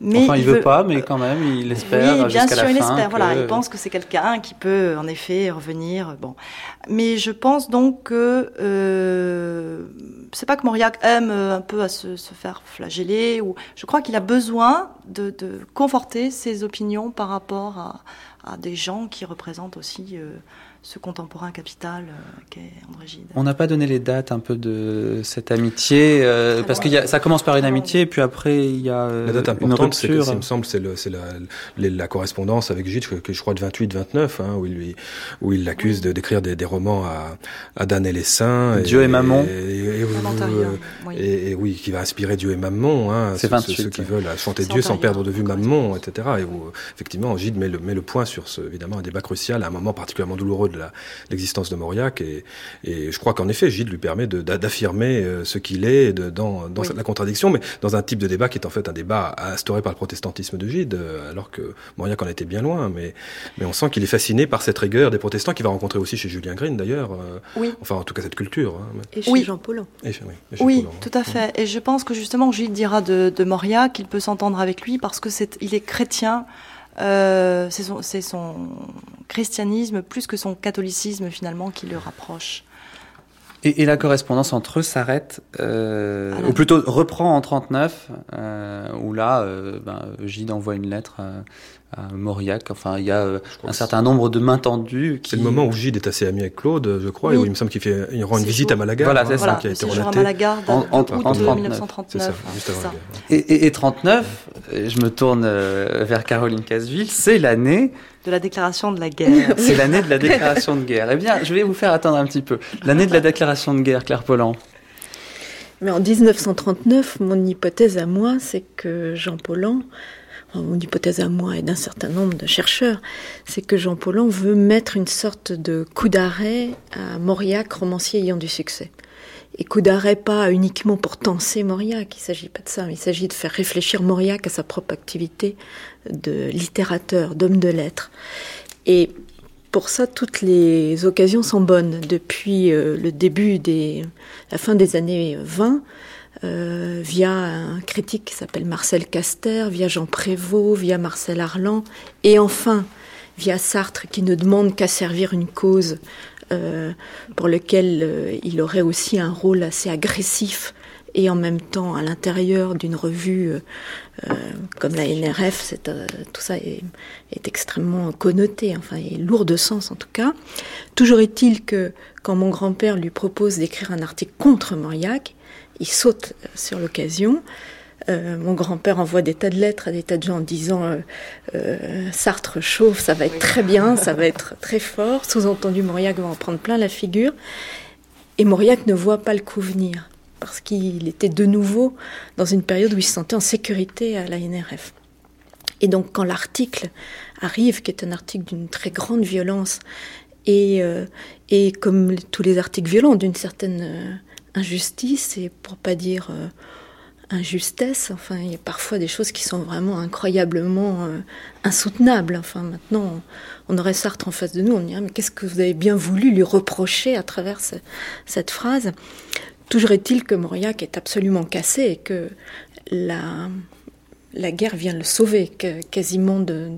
mais enfin il, il veut, veut, pas, mais quand même il espère. Oui, bien sûr, il espère. Que... Voilà, il pense que c'est quelqu'un qui peut en effet revenir. Bon, mais je pense donc que euh, c'est pas que Mauriac aime euh, un peu à se, se faire flageller ou je crois qu'il a besoin de, de, conforter ses opinions par rapport à, à des gens qui représentent aussi ce contemporain capital euh, qu'est André Gide. On n'a pas donné les dates un peu de cette amitié, euh, parce que ça commence par une amitié, et puis après il y a euh, La date importante, c'est il me semble, c'est la, la, correspondance avec Gide, que, je crois de 28-29, hein, où il lui, où il l'accuse de d'écrire des, des, romans à, à Dan et les Saints. Dieu et, Mammon. Et, et, oui. qui va inspirer Dieu et Mammon, hein, ceux, ceux, qui veulent chanter Dieu sans perdre de vue Mammon, etc. Et où effectivement Gide met le, met le point sur ce, évidemment un débat crucial à un moment particulièrement douloureux de l'existence de Mauriac. Et, et je crois qu'en effet, Gide lui permet d'affirmer euh, ce qu'il est de, dans, dans la contradiction, mais dans un type de débat qui est en fait un débat instauré par le protestantisme de Gide, euh, alors que Mauriac en était bien loin. Mais, mais on sent qu'il est fasciné par cette rigueur des protestants qu'il va rencontrer aussi chez Julien Green d'ailleurs. Euh, oui. Enfin, en tout cas, cette culture. Hein, et chez Jean Paulhan. oui, oui tout à fait. Et je pense que justement, Gide dira de, de Mauriac qu'il peut s'entendre avec lui parce que c'est, il est chrétien euh, c'est son, son, christianisme plus que son catholicisme finalement qui le rapproche. Et, la correspondance entre eux s'arrête, euh, ou plutôt reprend en 39, euh, où là, euh, ben, Gide envoie une lettre à Mauriac. Enfin, il y a euh, un certain nombre de mains tendues. C'est le moment où Gide est assez ami avec Claude, je crois, et où il me semble qu'il fait, il rend une visite à Malaga. Voilà, c'est ça. Qui a été relaté. à Malaga en, en, en, 1939. Ça, juste avant Et, et, 39, je me tourne euh, vers Caroline Casville, c'est l'année de la déclaration de la [laughs] guerre. c'est l'année de la déclaration de guerre. Eh bien, je vais vous faire attendre un petit peu. L'année de la déclaration de guerre, Claire Pollan. Mais en 1939, mon hypothèse à moi, c'est que Jean Paulhan mon hypothèse à moi et d'un certain nombre de chercheurs, c'est que Jean Paulhan veut mettre une sorte de coup d'arrêt à Mauriac, romancier ayant du succès. Et coup d'arrêt pas uniquement pour tenser Mauriac, il s'agit pas de ça, il s'agit de faire réfléchir Mauriac à sa propre activité de littérateur, d'homme de lettres. Et pour ça, toutes les occasions sont bonnes. Depuis euh, le début des, la fin des années 20, euh, via un critique qui s'appelle Marcel Caster, via Jean Prévost, via Marcel Arlan, et enfin via Sartre qui ne demande qu'à servir une cause euh, pour laquelle euh, il aurait aussi un rôle assez agressif et en même temps à l'intérieur d'une revue comme la NRF, tout ça est, est, extrêmement connoté, enfin, est lourd de sens en tout cas. Toujours est-il que quand mon grand-père lui propose d'écrire un article contre Mauriac, il saute sur l'occasion. Euh, mon grand-père envoie des tas de lettres à des tas de gens en disant euh, euh, Sartre chauffe, ça va être très bien, ça va [laughs] être très fort. Sous-entendu, Mauriac va en prendre plein la figure. Et Mauriac ne voit pas le coup venir, parce qu'il était de nouveau dans une période où il se sentait en sécurité à la NRF. Et donc quand l'article arrive, qui est un article d'une très grande violence, et, et comme tous les articles violents, d'une certaine injustice et pour pas dire euh, injustesse. Enfin, il y a parfois des choses qui sont vraiment incroyablement euh, insoutenables. Enfin, maintenant, on, aurait Sartre en face de nous, on dirait mais qu'est-ce que vous avez bien voulu lui reprocher à travers cette phrase? Toujours est-il que Mauriac est absolument cassé et que la, la guerre vient le sauver quasiment de,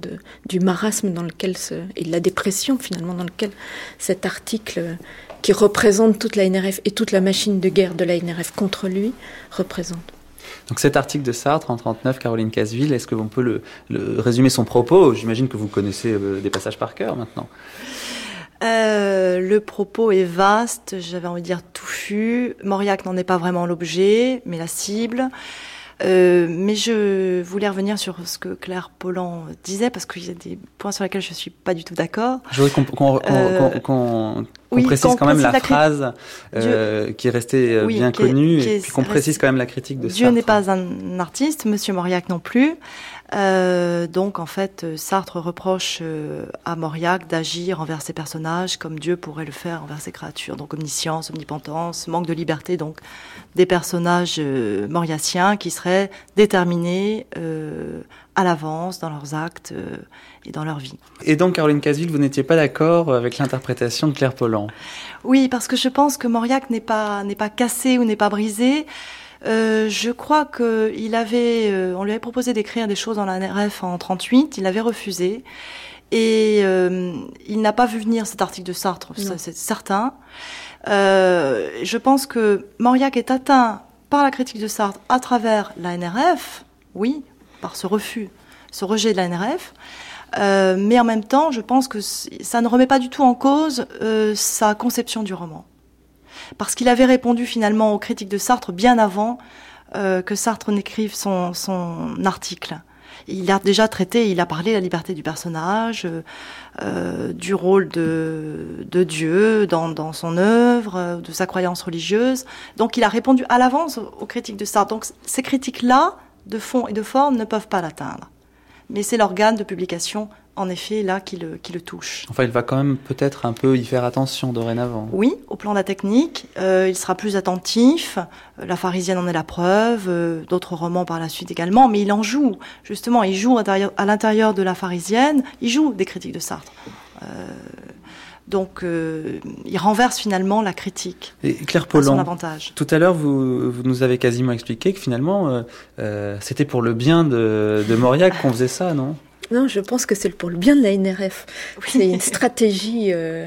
du marasme dans lequel et de la dépression finalement dans lequel cet article qui représente toute la NRF et toute la machine de guerre de la NRF contre lui, représente. Donc cet article de Sartre en 39, Caroline Casville, est-ce que vous peut le, résumer son propos? J'imagine que vous connaissez euh, des passages par cœur maintenant. Euh, le propos est vaste, j'avais envie de dire touffu. Mauriac n'en est pas vraiment l'objet, mais la cible. Euh, mais je voulais revenir sur ce que Claire Pollan disait, parce qu'il y a des points sur lesquels je ne suis pas du tout d'accord. Je voudrais qu'on euh, précise quand même la, phrase euh, qui est restée bien connue, et puis qu'on précise quand même la critique de Dieu n'est pas un artiste, Monsieur Mauriac non plus. Euh, donc en fait, Sartre reproche euh, à Mauriac d'agir envers ses personnages comme Dieu pourrait le faire envers ses créatures. Donc omniscience, omnipotence, manque de liberté, donc des personnages euh, mauriaciens qui seraient déterminés euh, à l'avance dans leurs actes et dans leur vie. Et donc Caroline Casville, vous n'étiez pas d'accord avec l'interprétation de Claire Pollan? Oui, parce que je pense que Mauriac n'est pas n'est pas cassé ou n'est pas brisé. Euh, je crois qu'il avait, euh, on lui avait proposé d'écrire des choses dans la NRF en 38, il avait refusé. Et euh, il n'a pas vu venir cet article de Sartre, c'est certain. je pense que Mauriac est atteint par la critique de Sartre à travers la NRF, oui, par ce refus, ce rejet de la NRF. Euh, mais en même temps, je pense que ça ne remet pas du tout en cause euh, sa conception du roman. Parce qu'il avait répondu finalement aux critiques de Sartre bien avant euh, que Sartre n'écrive son, son article. Il a déjà traité, il a parlé de la liberté du personnage, euh, du rôle de, de Dieu dans, dans, son œuvre, de sa croyance religieuse. Donc il a répondu à l'avance aux critiques de Sartre. Donc ces critiques-là, de fond et de forme, ne peuvent pas l'atteindre. Mais c'est l'organe de publication en effet là qui le, qui le touche. Enfin, il va quand même peut-être un peu y faire attention dorénavant. Oui, au plan de la technique, euh, il sera plus attentif. Euh, la Pharisienne en est la preuve, euh, d'autres romans par la suite également, mais il en joue. Justement, il joue à l'intérieur de la Pharisienne, il joue des critiques de Sartre. Euh, donc, euh, il renverse finalement la critique. Et Claire Pollan, avantage. tout à l'heure, vous, vous, nous avez quasiment expliqué que finalement, euh, euh, c'était pour le bien de, de Mauriac qu'on faisait ça, non? Non, je pense que c'est pour le bien de la NRF. C'est une stratégie euh,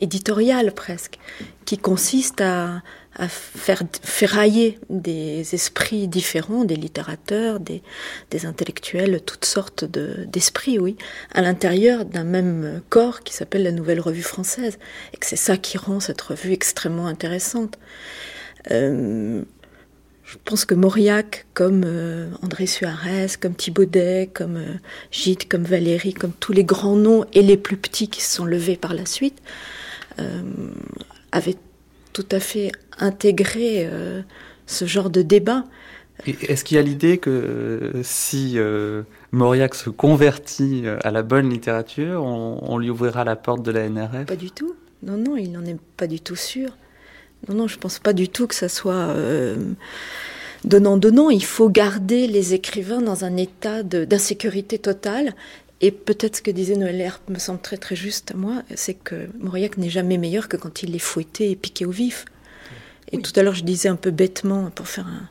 éditoriale presque, qui consiste à, à faire ferrailler des esprits différents, des littérateurs, des, des intellectuels, toutes sortes d'esprits, oui, à l'intérieur d'un même corps qui s'appelle la Nouvelle Revue Française. Et que c'est ça qui rend cette revue extrêmement intéressante. Euh, je pense que Mauriac, comme euh, André Suarez, comme Thibaudet, comme euh, Gide, comme Valérie, comme tous les grands noms et les plus petits qui se sont levés par la suite, euh, avaient tout à fait intégré euh, ce genre de débat. Est-ce qu'il y a l'idée que si euh, Mauriac se convertit à la bonne littérature, on, on lui ouvrira la porte de la NRF Pas du tout. Non, non, il n'en est pas du tout sûr. Non, non, je pense pas du tout que ça soit euh, donnant-donnant. Il faut garder les écrivains dans un état d'insécurité totale. Et peut-être ce que disait Noël Herp me semble très très juste à moi, c'est que Mauriac n'est jamais meilleur que quand il est fouetté et piqué au vif. Et oui. tout à l'heure, je disais un peu bêtement, pour faire un,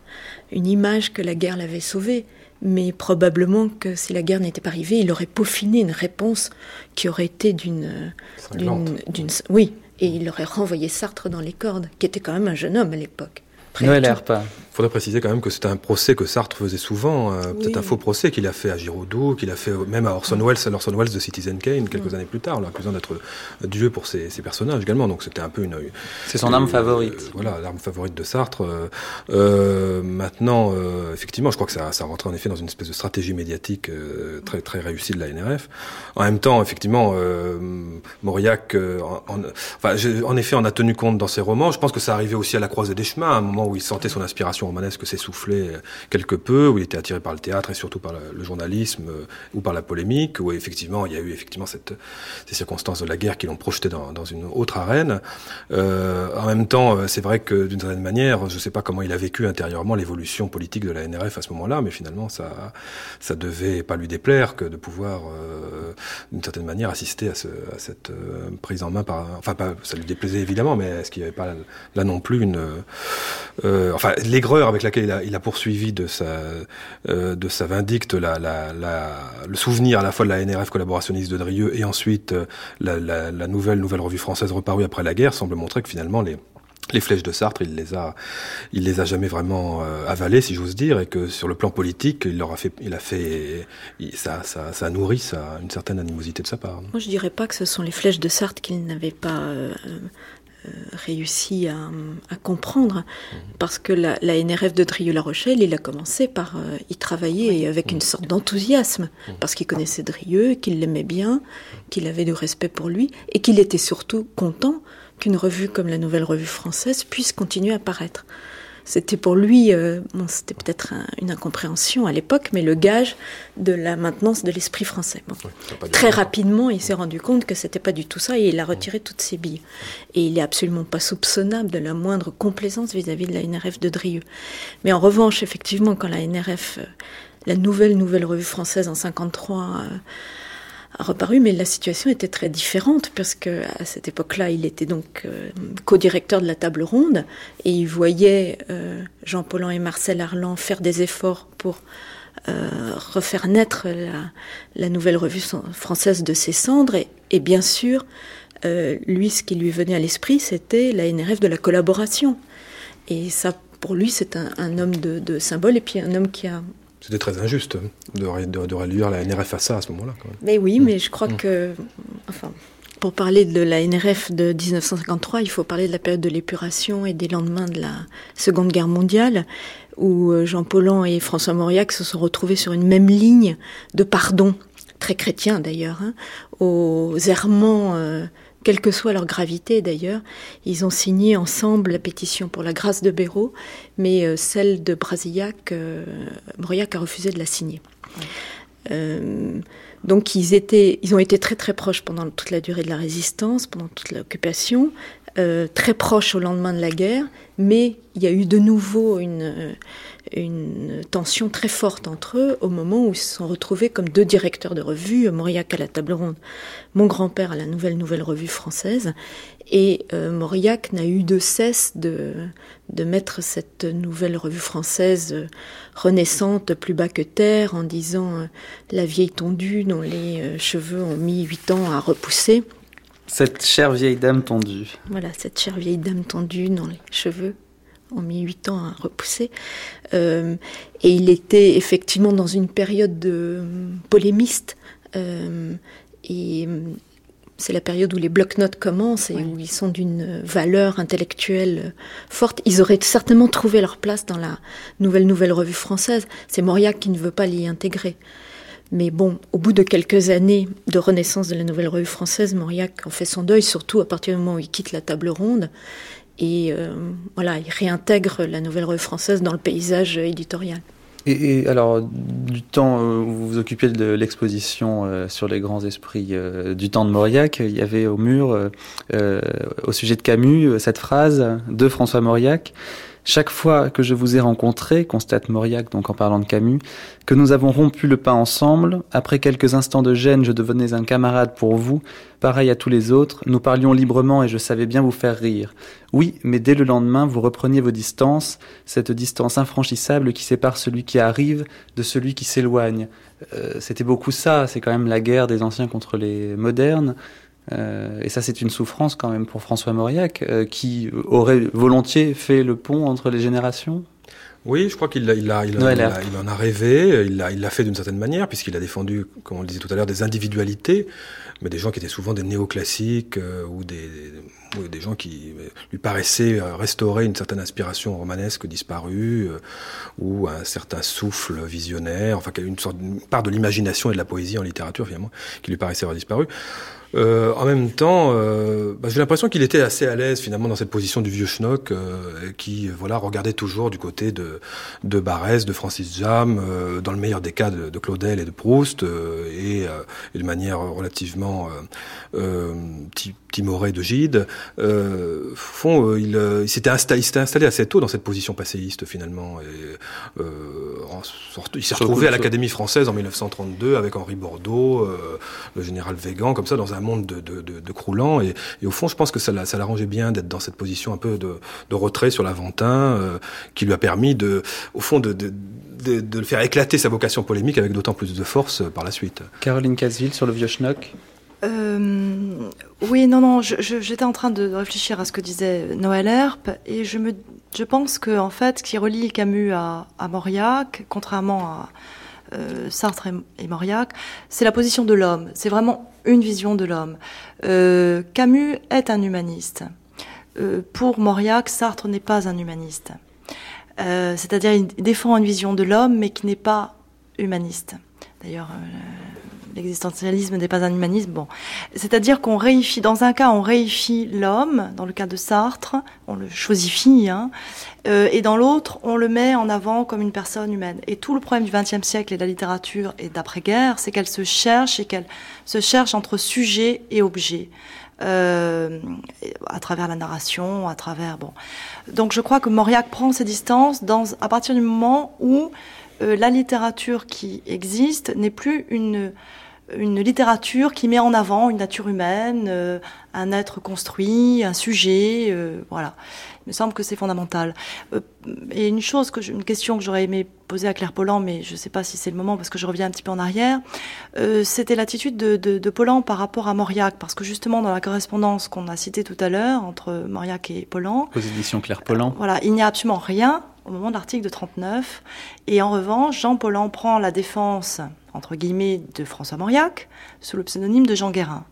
une image, que la guerre l'avait sauvé. Mais probablement que si la guerre n'était pas arrivée, il aurait peaufiné une réponse qui aurait été d'une. d'une Oui, et il aurait renvoyé Sartre dans les cordes, qui était quand même un jeune homme à l'époque. Noël Herpin. Il faudrait préciser quand même que c'était un procès que Sartre faisait souvent, euh, oui. peut-être un faux procès qu'il a fait à Giraudoux, qu'il a fait même à Orson Welles, à Orson Welles de Citizen Kane, quelques années plus tard, l'accusant d'être Dieu pour ses, ses, personnages également. Donc c'était un peu une. C'est son euh, arme favorite. Euh, voilà, l'arme favorite de Sartre. Euh, maintenant, euh, effectivement, je crois que ça, ça rentrait en effet dans une espèce de stratégie médiatique euh, très très réussie de la NRF. En même temps, effectivement, Mauriac, en, en, enfin, en effet, en a tenu compte dans ses romans. Je pense que ça arrivait aussi à la croisée des chemins, à un moment où il sentait son aspiration romanesque s'essoufflait quelque peu, où il était attiré par le théâtre et surtout par le, journalisme euh, ou par la polémique, où effectivement il y a eu effectivement cette, ces circonstances de la guerre qui l'ont projeté dans, dans, une autre arène. Euh, en même temps, euh, c'est vrai que d'une certaine manière, je ne sais pas comment il a vécu intérieurement l'évolution politique de la NRF à ce moment-là, mais finalement ça, ça devait pas lui déplaire que de pouvoir euh, d'une certaine manière assister à, ce, à cette euh, prise en main par, enfin ça lui déplaisait évidemment, mais est-ce qu'il n'y avait pas là, non plus une, euh, enfin l'aigreur avec laquelle il a, poursuivi de sa, euh, de sa vindicte le souvenir à la fois de la NRF collaborationniste de Drieux et ensuite euh, la, nouvelle nouvelle revue française reparue après la guerre semble montrer que finalement les les flèches de Sartre, il les a, il les a jamais vraiment euh, avalées, si j'ose dire, et que sur le plan politique, il leur a fait, il a fait, ça, ça, ça nourrit une certaine animosité de sa part. Moi, je dirais pas que ce sont les flèches de Sartre qu'il n'avait pas réussi à, à comprendre, parce que la, la, NRF de Drieux-La Rochelle, il a commencé par euh, y travailler oui. avec une sorte d'enthousiasme, parce qu'il connaissait Drieux, qu'il l'aimait bien, qu'il avait du respect pour lui, et qu'il était surtout content qu'une revue comme la Nouvelle Revue Française puisse continuer à paraître. C'était pour lui, euh, bon, c'était peut-être un, une incompréhension à l'époque, mais le gage de la maintenance de l'esprit français. Bon. Oui, Très rapidement, il s'est rendu compte que c'était pas du tout ça et il a retiré toutes ses billes. Et il est absolument pas soupçonnable de la moindre complaisance vis-à-vis -vis de la NRF de Drieux. Mais en revanche, effectivement, quand la NRF, euh, la nouvelle Nouvelle Revue Française en 53, euh, reparu, mais la situation était très différente parce que à cette époque-là, il était donc euh, co-directeur de la table ronde et il voyait euh, Jean Paulhan et Marcel Arlan faire des efforts pour euh, refaire naître la, nouvelle revue française de ses cendres et, bien sûr, lui, ce qui lui venait à l'esprit, c'était la NRF de la collaboration. Et ça, pour lui, c'est un, un, homme de, de symbole et puis un homme qui a C'était très injuste de, de, de, réduire la NRFSA à ce moment-là. Mais oui, mais je crois mmh. que, enfin, pour parler de la NRF de 1953, il faut parler de la période de l'épuration et des lendemains de la Seconde Guerre mondiale, où euh, Jean Paulhan et François Mauriac se sont retrouvés sur une même ligne de pardon, très chrétien d'ailleurs, hein, aux errements, euh, quelle que soit leur gravité d'ailleurs. Ils ont signé ensemble la pétition pour la grâce de Béraud, mais euh, celle de Brasillac, Mauriac a refusé de la signer. Donc ils, étaient, ils ont été très très proches pendant toute la durée de la résistance, pendant toute l'occupation, euh, très proches au lendemain de la guerre, mais il y a eu de nouveau une, une tension très forte entre eux au moment où ils se sont retrouvés comme deux directeurs de revue, Mauriac à la table ronde, mon grand-père à la nouvelle nouvelle revue française, et euh, Mauriac n'a eu de cesse de, de mettre cette nouvelle revue française euh, renaissante plus bas que terre en disant euh, la vieille tondue dont les euh, cheveux ont mis huit ans à repousser. Cette chère vieille dame tondue. Voilà, cette chère vieille dame tondue dont les cheveux ont mis huit ans à repousser. et il était effectivement dans une période de polémiste. et c'est la période où les bloc-notes commencent et où ils sont d'une valeur intellectuelle forte. Ils auraient certainement trouvé leur place dans la nouvelle nouvelle revue française. C'est Mauriac qui ne veut pas l'y intégrer. Mais bon, au bout de quelques années de renaissance de la nouvelle revue française, Mauriac en fait son deuil, surtout à partir du moment où il quitte la table ronde. Et euh, voilà, il réintègre la nouvelle revue française dans le paysage éditorial. Et, alors, du temps où vous vous occupiez de l'exposition euh, sur les grands esprits euh, du temps de Mauriac, il y avait au mur, euh, au sujet de Camus, cette phrase de François Mauriac chaque fois que je vous ai rencontré, constate Mauriac donc en parlant de Camus, que nous avons rompu le pain ensemble, après quelques instants de gêne, je devenais un camarade pour vous, pareil à tous les autres, nous parlions librement et je savais bien vous faire rire. Oui, mais dès le lendemain, vous repreniez vos distances, cette distance infranchissable qui sépare celui qui arrive de celui qui s'éloigne. Euh, C'était beaucoup ça, c'est quand même la guerre des anciens contre les modernes. Euh, et ça, c'est une souffrance quand même pour François Mauriac, euh, qui aurait volontiers fait le pont entre les générations. Oui, je crois qu'il il a, il, il, en a rêvé, il l'a fait d'une certaine manière, puisqu'il a défendu, comme on le disait tout à l'heure, des individualités, mais des gens qui étaient souvent des néoclassiques euh, ou des, des, gens qui lui paraissaient restaurer une certaine aspiration romanesque disparue, ou un certain souffle visionnaire, enfin une sorte une part de l'imagination et de la poésie en littérature finalement, qui lui paraissait avoir disparu. Euh, en même temps, euh, bah, j'ai l'impression qu'il était assez à l'aise finalement dans cette position du vieux schnock, euh, qui voilà regardait toujours du côté de de Barès, de Francis Jam, dans le meilleur des cas de, de Claudel et de Proust, et, et, de manière relativement timorée de Gide. fond, il, il s'était installé, assez tôt dans cette position passéiste finalement. Et, en il s'est retrouvé à l'Académie française en 1932 avec Henri Bordeaux, le général Végan, comme ça dans un monde de, de, de, de croulant. Et, et, au fond, je pense que ça, ça l'arrangeait bien d'être dans cette position un peu de, de retrait sur l'Aventin, euh, qui lui a permis, de, au fond, de, de, de, de faire éclater sa vocation polémique avec d'autant plus de force euh, par la suite. Caroline Casville sur le vieux schnock euh, oui, non, non, j'étais en train de réfléchir à ce que disait Noël Herp et je me, je pense que en fait, ce qui relie Camus à, à Mauriac, contrairement à Sartre et, Mauriac, c'est la position de l'homme. C'est vraiment une vision de l'homme. Euh, Camus est un humaniste. Euh, pour Mauriac, Sartre n'est pas un humaniste. Euh, C'est-à-dire, il défend une vision de l'homme, mais qui n'est pas humaniste. D'ailleurs, euh, l'existentialisme n'est pas un humanisme. Bon, c'est-à-dire qu'on réifie. Dans un cas, on réifie l'homme. Dans le cas de Sartre, on le choisifie. Hein, euh, et dans l'autre, on le met en avant comme une personne humaine. Et tout le problème du XXe siècle et de la littérature et d'après-guerre, c'est qu'elle se cherche et qu'elle se cherche entre sujet et objet. Euh, à travers la narration, à travers. Donc je crois que Mauriac prend ses distances dans, à partir du moment où euh, la littérature qui existe n'est plus une une littérature qui met en avant une nature humaine, euh, un être construit, un sujet, euh, voilà. Il me semble que c'est fondamental. Euh, et une chose, que je, une question que j'aurais aimé poser à Claire Pollan, mais je ne sais pas si c'est le moment parce que je reviens un petit peu en arrière, euh, c'était l'attitude de, de, de Pollan par rapport à Mauriac, parce que justement dans la correspondance qu'on a citée tout à l'heure entre Mauriac et Pollan, aux éditions Claire Pollan, voilà, il n'y a absolument rien au moment de l'article de 39. Et en revanche, Jean Paulhan prend la défense, entre guillemets, de François Mauriac, sous le pseudonyme de Jean Guérin.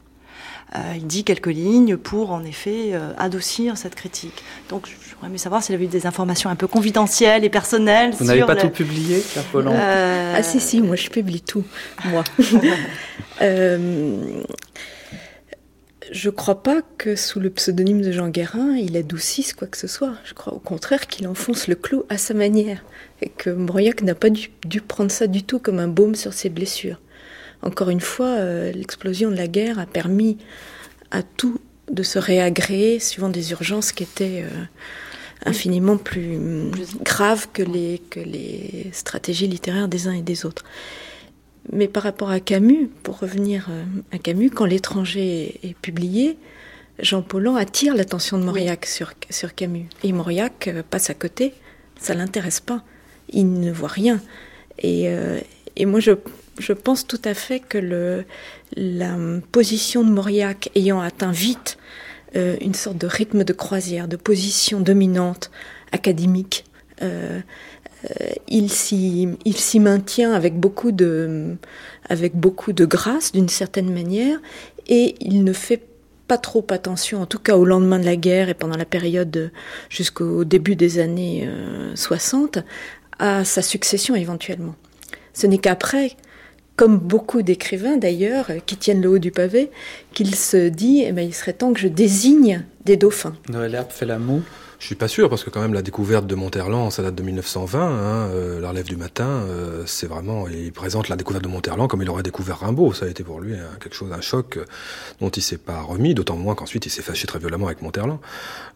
Euh, il dit quelques lignes pour, en effet, euh, adoucir cette critique. Donc, j'aurais aimé savoir s'il avait eu des informations un peu confidentielles et personnelles. Vous n'avez pas tout publié, Claire Paulhan euh... Ah si, si, moi je publie tout, moi. [laughs] euh, je crois pas que sous le pseudonyme de Jean Guérin, il adoucisse quoi que ce soit. Je crois au contraire qu'il enfonce le clou à sa manière. Et que Mauriac n'a pas dû, dû, prendre ça du tout comme un baume sur ses blessures. Encore une fois, euh, l'explosion de la guerre a permis à tout de se réagréer suivant des urgences qui étaient euh, infiniment plus, plus graves que les, que les stratégies littéraires des uns et des autres. Mais par rapport à Camus, pour revenir à Camus, quand l'étranger est publié, Jean Paulhan attire l'attention de Mauriac oui. sur, sur Camus. Et Mauriac passe à côté, ça l'intéresse pas. Il ne voit rien. Et, euh, et moi, je, je, pense tout à fait que la position de Mauriac ayant atteint vite euh, une sorte de rythme de croisière, de position dominante, académique, euh, il s'y maintient avec beaucoup de, grâce d'une certaine manière et il ne fait pas trop attention, en tout cas au lendemain de la guerre et pendant la période jusqu'au début des années euh, 60, à sa succession éventuellement. Ce n'est qu'après, comme beaucoup d'écrivains d'ailleurs, qui tiennent le haut du pavé, qu'il se dit, eh ben, il serait temps que je désigne des dauphins. Noël Herbe fait la moue. Je suis pas sûr parce que quand même la découverte de Monterland, ça date de 1920. Hein, euh, la relève du matin, euh, c'est vraiment il présente la découverte de Monterland comme il aurait découvert Rimbaud. Ça a été pour lui hein, quelque chose, un choc euh, dont il s'est pas remis. D'autant moins qu'ensuite il s'est fâché très violemment avec Monterland.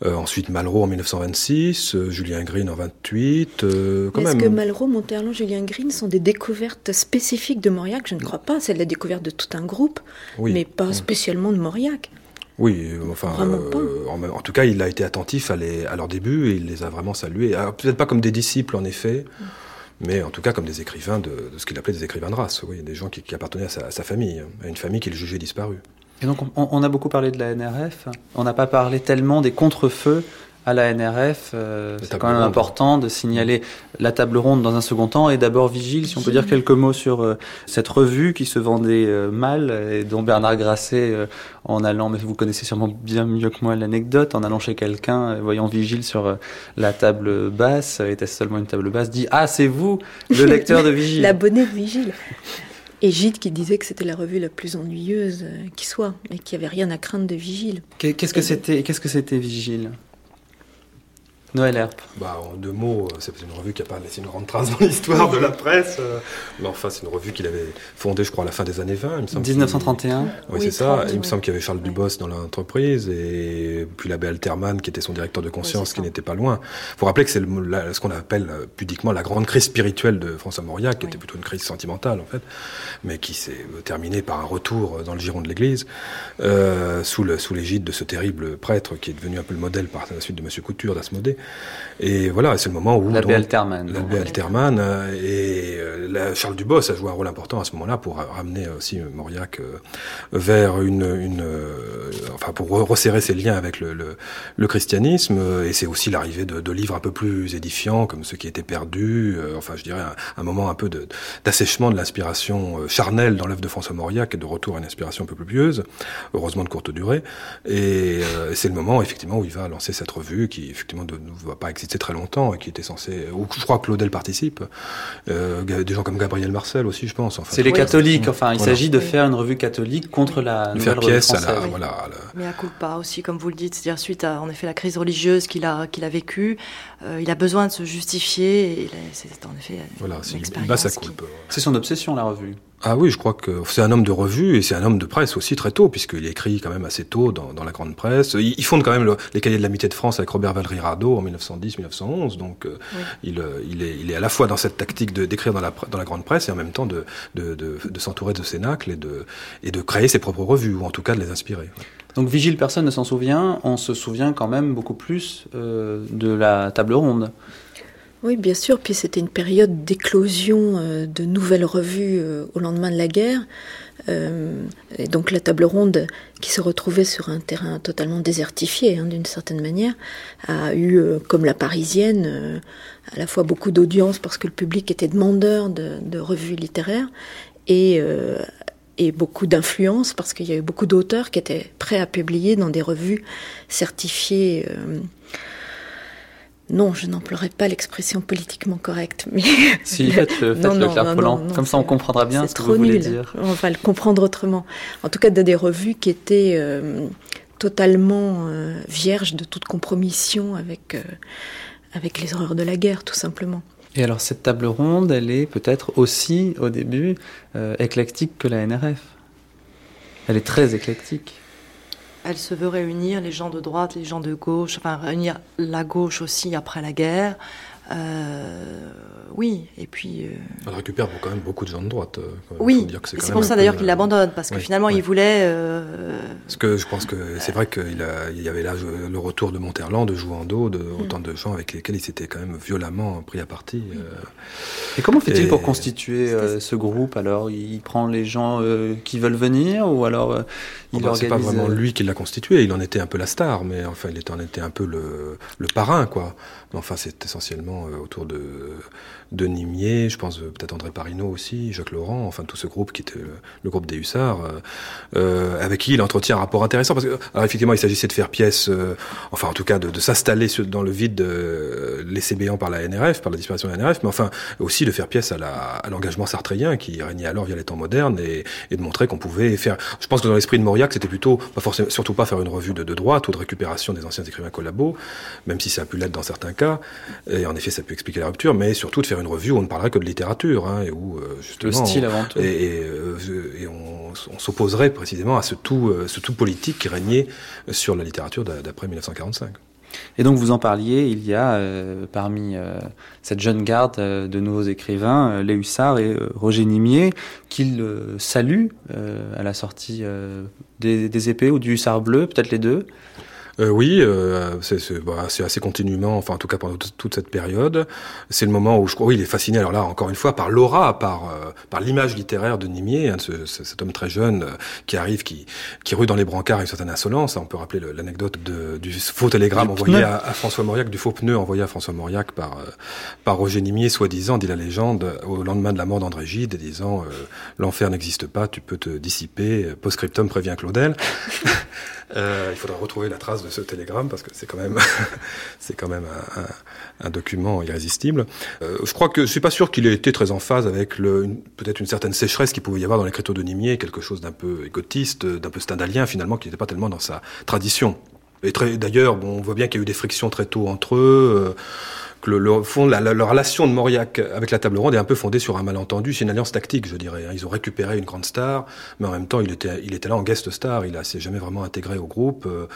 Euh, ensuite Malraux en 1926, euh, Julien Green en 28. Euh, Est-ce que Malraux, Monterland, Julien Green sont des découvertes spécifiques de Mauriac? Je ne crois pas. C'est la découverte de tout un groupe, oui. mais pas spécialement de Mauriac. Oui, enfin, euh, en, en, tout cas, il a été attentif à, les, à leur début et il les a vraiment salués. Peut-être pas comme des disciples, en effet, mm. mais en tout cas comme des écrivains de, de ce qu'il appelait des écrivains de race, oui, des gens qui, qui appartenaient à sa, à sa, famille, à une famille qu'il jugeait disparue. Et donc, on, on, a beaucoup parlé de la NRF, on n'a pas parlé tellement des contre-feux à la NRF. Euh, c'est quand même ronde. important de signaler la table ronde dans un second temps et d'abord Vigile, si on peut dire quelques mots sur euh, cette revue qui se vendait euh, mal et dont Bernard Grasset, euh, en allant, mais vous connaissez sûrement bien mieux que moi l'anecdote, en allant chez quelqu'un, voyant Vigile sur la table basse, était-ce seulement une table basse, dit Ah, c'est vous, le [laughs] lecteur de Vigile L'abonné de Vigile et Gide qui disait que c'était la revue la plus ennuyeuse qui soit, et qu'il n'y avait rien à craindre de Vigile. Qu'est-ce que c'était Qu'est-ce que c'était Vigile? Noël Herp. Bah, en deux mots, c'est une revue qui n'a pas laissé une grande trace dans l'histoire de la presse. Euh, mais enfin, c'est une revue qu'il avait fondée, je crois, à la fin des années 20. Il me semble 1931. Oui, oui c'est ça. Il me semble qu'il y avait Charles. Dubos dans l'entreprise et puis l'abbé Alterman qui était son directeur de conscience, oui, qui n'était pas loin. Il faut rappeler que c'est ce qu'on appelle pudiquement la grande crise spirituelle de François Mauriac, qui était plutôt une crise sentimentale, en fait, mais qui s'est terminée par un retour dans le giron de l'Église, euh, sous l'égide sous de ce terrible prêtre qui est devenu un peu le modèle par la suite de Monsieur Couture, d'Asmodée. Et voilà, c'est le moment où l'abbé Alterman, l'abbé Alterman euh, et euh, la, Charles Dubos a joué un rôle important à ce moment-là pour ramener aussi Mauriac euh, vers une, une enfin pour resserrer ses liens avec le, le, le christianisme. Et c'est aussi l'arrivée de, de, livres un peu plus édifiants comme ceux qui étaient perdus. enfin, je dirais un, un moment un peu d'assèchement de, de l'inspiration charnelle dans l'œuvre de François Mauriac et de retour à une inspiration un peu plus pieuse, heureusement de courte durée. Et c'est le moment effectivement où il va lancer cette revue qui effectivement de, ne va pas exister très longtemps et qui était censé. Ou je crois que Claudel participe. Euh, des gens comme Gabriel Marcel aussi, je pense. Enfin, c'est les catholiques. Enfin, il voilà. s'agit de faire une revue catholique contre la de faire pièce française, à la, oui. voilà, à la... Mais à coup pas aussi, comme vous le dites, c'est-à-dire suite à en effet la crise religieuse qu'il a qu'il a vécue, euh, il a besoin de se justifier. Et c'est en effet voilà, c'est une basse à qui... C'est son obsession la revue. Ah oui, je crois que c'est un homme de revue et c'est un homme de presse aussi très tôt, puisqu'il écrit quand même assez tôt dans, dans la grande presse. Il, il fonde quand même le, les cahiers de l'amitié de France avec Robert Valéry Rado en 1910-1911, donc euh, oui. il, il, est, il est à la fois dans cette tactique d'écrire dans la, dans la grande presse et en même temps de, de, de, de s'entourer de cénacles et de, et de créer ses propres revues, ou en tout cas de les inspirer. Donc Vigile, personne ne s'en souvient, on se souvient quand même beaucoup plus euh, de la table ronde. Oui, bien sûr. Puis c'était une période d'éclosion de nouvelles revues au lendemain de la guerre. et donc la table ronde, qui se retrouvait sur un terrain totalement désertifié, hein, d'une certaine manière, a eu, comme la parisienne, à la fois beaucoup d'audience parce que le public était demandeur de, revues littéraires et, euh, beaucoup d'influence parce qu'il y a eu beaucoup d'auteurs qui étaient prêts à publier dans des revues certifiées. Euh, non, je n'emploierai pas l'expression politiquement correcte, mais [laughs] si [laughs] faites-le, faites Comme ça, on comprendra bien ce que vous voulez dire. On va le comprendre autrement. En tout cas, de des revues qui étaient euh, totalement vierges de toute compromission avec avec les horreurs de la guerre, tout simplement. Et alors cette table ronde, elle est peut-être aussi, au début, euh, éclectique que la NRF. Elle est très éclectique. Elle se veut réunir les gens de droite, les gens de gauche, enfin réunir la gauche aussi après la guerre, euh, oui, et puis. Euh, Elle récupère quand même beaucoup de gens de droite. Euh, oui, c'est pour ça d'ailleurs qu'il l'abandonne, parce que finalement il voulait. Parce que je pense que c'est vrai qu'il il y avait là le retour de Monterland, de Jouando, de mm. autant de gens avec lesquels il s'était quand même violemment pris à partie. Et comment fait-il pour constituer ce groupe alors? Il prend les gens qui veulent venir ou alors il organise... C'est pas vraiment lui qui l'a constitué, il en était un peu la star, mais enfin il en était un peu le, le parrain, quoi. Mais enfin c'est essentiellement euh, autour de, de Nimier, je pense euh, peut-être André Parino aussi, Jacques Laurent, enfin tout ce groupe qui était le, groupe des Hussards, euh, avec qui il entretient un rapport intéressant. Parce que, alors effectivement, il s'agissait de faire pièce, enfin en tout cas de, s'installer dans le vide laissé béant par la NRF, par la disparition de la NRF, mais enfin aussi de faire pièce à l'engagement à qui régnait alors via les temps modernes et, de montrer qu'on pouvait faire. Je pense que dans l'esprit de Mauriac, c'était plutôt, pas surtout pas faire une revue de, de droite ou de récupération des anciens écrivains collabos, même si ça a pu l'être dans certains cas. Et en effet, ça peut expliquer la rupture, mais surtout de faire une revue où on ne parlerait que de littérature, hein, et où euh, justement, le style avant tout. Et, euh, on, s'opposerait précisément à ce tout, euh, ce tout politique qui régnait sur la littérature d'après 1945. Et donc vous en parliez, il y a parmi cette jeune garde de nouveaux écrivains, Les Hussards et Roger Nimier, qu'ils saluent à la sortie des, des, épées ou du Hussard bleu, peut-être les deux. Euh, oui, euh, c'est bah, assez continuellement, enfin en tout cas pendant toute cette période. C'est le moment où je crois, oui, il est fasciné. Alors là, encore une fois, par l'aura, par euh, par l'image littéraire de Nimier, hein, ce, cet homme très jeune euh, qui arrive, qui qui rue dans les brancards avec une certaine insolence. On peut rappeler l'anecdote du faux télégramme envoyé à, à, François Mauriac, du faux pneu envoyé à François Mauriac par par Roger Nimier, soi-disant, dit la légende, au lendemain de la mort d'André Gide, disant l'enfer n'existe pas, tu peux te dissiper. Postscriptum prévient Claudel. [laughs] il faudra retrouver la trace de ce télégramme parce que c'est quand même [laughs] c'est quand même un, document irrésistible. Euh, je crois que je suis pas sûr qu'il ait été très en phase avec peut-être une certaine sécheresse qu'il pouvait y avoir dans l'écriture de Nimier, quelque chose d'un peu égotiste, d'un peu stendhalien finalement, qui n'était pas tellement dans sa tradition. Et d'ailleurs, bon, on voit bien qu'il y a eu des frictions très tôt entre eux. Euh, que le, fond, la, la, relation de Mauriac avec la table ronde est un peu fondée sur un malentendu. C'est une alliance tactique, je dirais. Hein. Ils ont récupéré une grande star, mais en même temps, il était, là en guest star. Il s'est jamais vraiment intégré au groupe. Euh,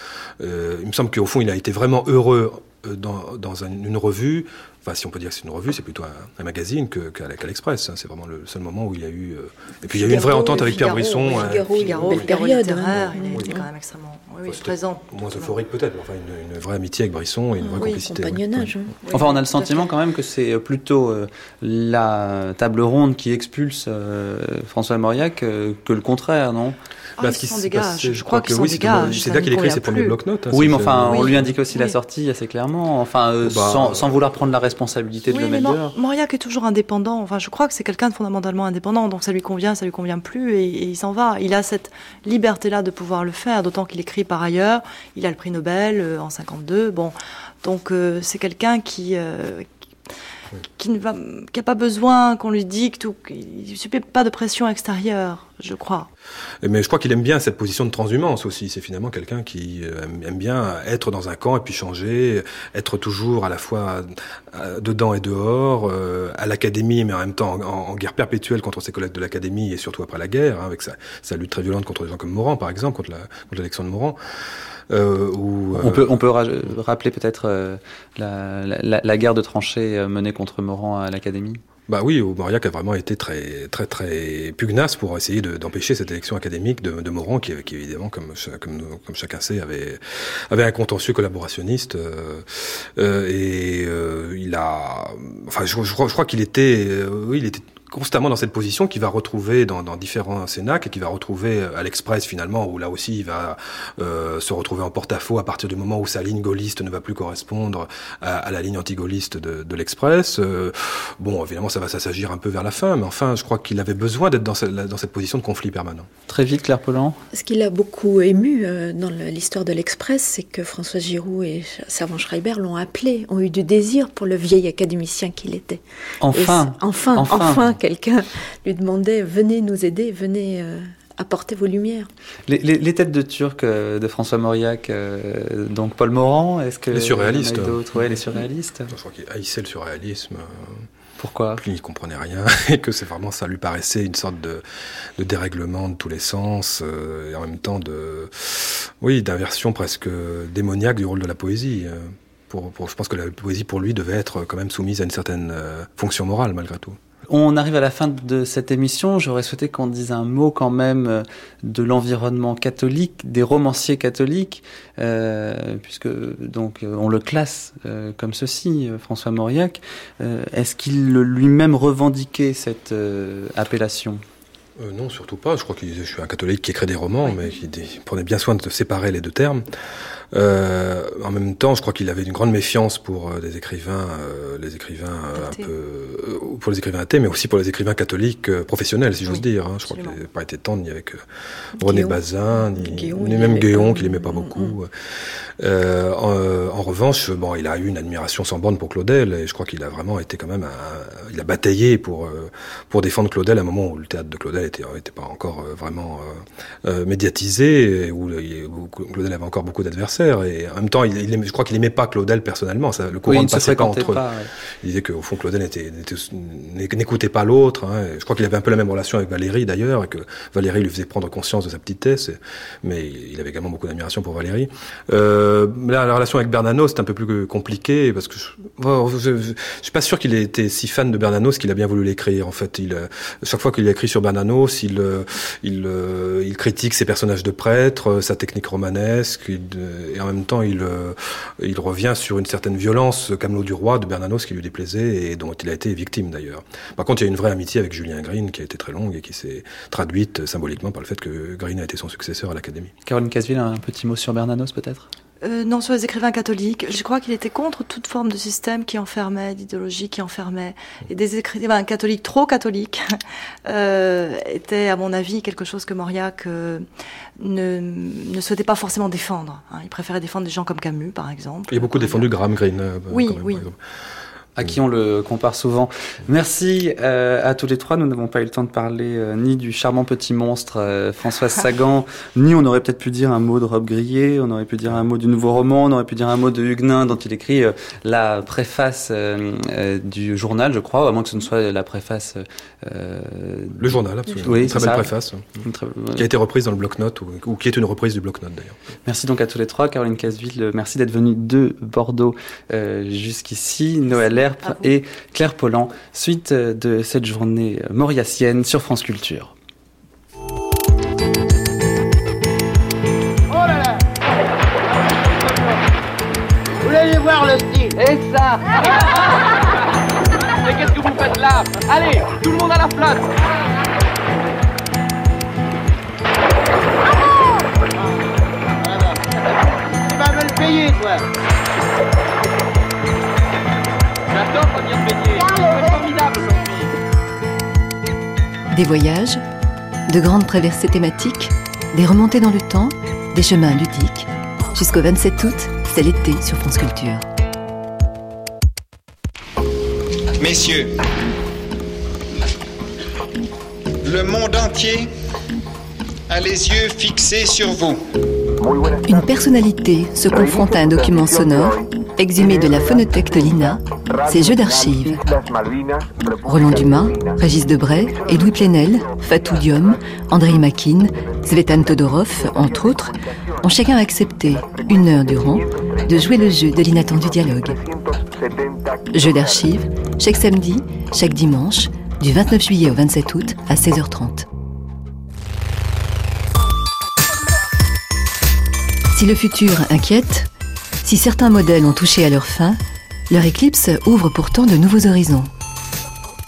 euh, il me semble qu'au fond, il a été vraiment heureux euh, dans une revue Enfin, si on peut dire que c'est une revue, c'est plutôt un, magazine qu'à qu l'Express. Hein. C'est vraiment le seul moment où il y a eu. Euh, et puis il y a eu une vraie entente avec Pierre Brisson. Figaro, Figaro, Figaro, littéraire, il a été quand même extrêmement oui, présent. Moins euphorique peut-être, mais enfin une, vraie amitié avec Brisson et une vraie complicité. Compagnonnage. Enfin, on a le sentiment quand même que c'est plutôt euh, la table ronde qui expulse euh, François Mauriac que le contraire, non? Ah, bah, sont Je crois sont des gars. C'est là qu'il écrit ses premiers bloc-notes. Hein, oui, mais enfin, on lui indique aussi la sortie assez clairement, enfin, euh, bah, sans, sans, vouloir prendre la responsabilité de le mettre dehors. Mauriac est toujours indépendant. Enfin, je crois que c'est quelqu'un de fondamentalement indépendant, donc ça lui convient, ça lui convient plus, et, il s'en va. Il a cette liberté-là de pouvoir le faire, d'autant qu'il écrit par ailleurs. Il a le prix Nobel euh, en 52. Bon, donc euh, c'est quelqu'un qui qui ne va, qui a pas besoin qu'on lui dicte ou il suffit pas de pression extérieure, je crois. Mais je crois qu'il aime bien cette position de transhumance aussi. C'est finalement quelqu'un qui euh, aime bien être dans un camp et puis changer, être toujours à la fois euh, dedans et dehors, euh, à l'académie, mais en même temps en, guerre perpétuelle contre ses collègues de l'académie et surtout après la guerre, hein, avec sa, lutte très violente contre des gens comme Morand, par exemple, contre l'élection de Morand. On peut, rappeler peut-être la, la, guerre de tranchées menée contre Morand à l'Académie? Bah oui, Mauriac a vraiment été très très très pugnace pour essayer d'empêcher cette élection académique de, de Morand, qui, évidemment, comme, comme, chacun sait, avait avait un contentieux collaborationniste. Euh, euh, et euh, il a, enfin, je, je crois, je crois qu'il était, euh, oui, il était constamment dans cette position qu'il va retrouver dans, dans différents cénacles et qu'il va retrouver à l'Express finalement où là aussi il va euh, se retrouver en porte-à-faux à partir du moment où sa ligne gaulliste ne va plus correspondre à, à la ligne anti-gaulliste de, de l'Express. Euh, bon, évidemment ça va s'agir un peu vers la fin, mais enfin je crois qu'il avait besoin d'être dans, cette, dans cette position de conflit permanent. Très vite, Claire Pollan. Ce qui l'a beaucoup ému euh, dans l'histoire de l'Express, c'est que François Giroud et Servan Schreiber l'ont appelé, ont eu du désir pour le vieil académicien qu'il était. Enfin, enfin, enfin, enfin quelqu'un lui demandait venez nous aider, venez euh, apporter vos lumières. Les, les, les, têtes de Turc euh, de François Mauriac, euh, donc Paul Morand, est-ce que les surréalistes, d'autres, ouais, les surréalistes. Je crois qu'il haïssait le surréalisme. Pourquoi? Il n'y comprenait rien [laughs] et que c'est vraiment ça lui paraissait une sorte de, de dérèglement de tous les sens euh, et en même temps de oui d'inversion presque démoniaque du rôle de la poésie. Pour, pour, je pense que la poésie pour lui devait être quand même soumise à une certaine fonction morale malgré tout. On arrive à la fin de cette émission. J'aurais souhaité qu'on dise un mot quand même de l'environnement catholique, des romanciers catholiques, euh, puisque donc on le classe euh, comme ceci, François Mauriac. Euh, Est-ce qu'il lui-même revendiquait cette euh, appellation? Euh, non, surtout pas. Je crois que je suis un catholique qui écrit des romans, oui. mais qui prenait bien soin de séparer les deux termes. Euh, en même temps, je crois qu'il avait une grande méfiance pour euh, des écrivains, euh, les écrivains euh, un peu, pour les écrivains athées, mais aussi pour les écrivains catholiques professionnels, si j'ose oui, dire. Hein. Je crois qu'il n'avait pas été tendre ni avec René Bazin, ni, Guéon, ni même Guéon, qu'il aimait pas beaucoup. En, en, revanche, bon, il a eu une admiration sans borne pour Claudel, et je crois qu'il a vraiment été quand même, un, il a bataillé pour pour défendre Claudel à un moment où le théâtre de Claudel était, était pas encore vraiment médiatisé, et où, où Claudel avait encore beaucoup d'adversaires et en même temps, il, il, je crois qu'il aimait pas Claudel personnellement. Ça, le courant oui, ne passait pas entre eux. Ouais. Il disait qu'au fond, Claudel n'écoutait pas l'autre. Hein. Je crois qu'il avait un peu la même relation avec Valérie d'ailleurs, et que Valérie lui faisait prendre conscience de sa petitesse. Et, mais il avait également beaucoup d'admiration pour Valérie. Euh, là, la relation avec Bernanos, c'est un peu plus compliqué parce que je, je, je, je suis pas sûr qu'il ait été si fan de Bernanos qu'il a bien voulu l'écrire. En fait, il, chaque fois qu'il écrit sur Bernanos, il, il, il, critique ses personnages de prêtres, sa technique romanesque. Il, et en même temps, il, euh, il revient sur une certaine violence, Camelot du Roi de Bernanos, qui lui déplaisait et dont il a été victime d'ailleurs. Par contre, il y a une vraie amitié avec Julien Green qui a été très longue et qui s'est traduite symboliquement par le fait que Green a été son successeur à l'Académie. Caroline Casville, un petit mot sur Bernanos peut-être? Euh, non, sur les écrivains catholiques, je crois qu'il était contre toute forme de système qui enfermait, d'idéologie qui enfermait. Et des écrivains catholiques trop catholiques [laughs] euh, étaient, à mon avis, quelque chose que Mauriac euh, ne, ne souhaitait pas forcément défendre. Hein. Il préférait défendre des gens comme Camus, par exemple. Il a beaucoup défendu Graham Greene. Euh, oui, même, oui à qui on le compare souvent. Merci euh, à tous les trois. Nous n'avons pas eu le temps de parler euh, ni du charmant petit monstre euh, Françoise [laughs] Sagan, ni on aurait peut-être pu dire un mot de Robe Grillé, on aurait pu dire un mot du nouveau roman, on aurait pu dire un mot de Huguenin dont il écrit euh, la préface euh, du journal, je crois, à moins que ce ne soit la préface. le journal, absolument. Oui, une très belle ça. préface, très... qui a été reprise dans le bloc-notes ou, ou, qui est une reprise du bloc-notes d'ailleurs. Merci donc à tous les trois. Caroline Casville, merci d'être venue de Bordeaux jusqu'ici. Noël et Claire Pollan, suite de cette journée mauriacienne sur France Culture. Oh là là. Vous voulez voir le style. Et ça. [laughs] Mais qu'est-ce que vous faites là? Allez, tout le monde à la flotte Des voyages, de grandes traversées thématiques, des remontées dans le temps, des chemins ludiques. Jusqu'au 27 août, c'est l'été sur France Culture. Messieurs, le monde entier a les yeux fixés sur vous. Une personnalité se confronte à un document sonore Exhumé de la phonothèque de l'INA, ces jeux d'archives. Roland Dumas, Régis Debray, Edoui Plenel, Fatou Diom, Andrei Makin, Svetan Todorov, entre autres, ont chacun accepté, une heure durant, de jouer le jeu de l'inattendu dialogue. Jeu d'archives, chaque samedi, chaque dimanche, du 29 juillet au 27 août à 16h30. Si le futur inquiète, si certains modèles ont touché à leur fin, leur éclipse ouvre pourtant de nouveaux horizons.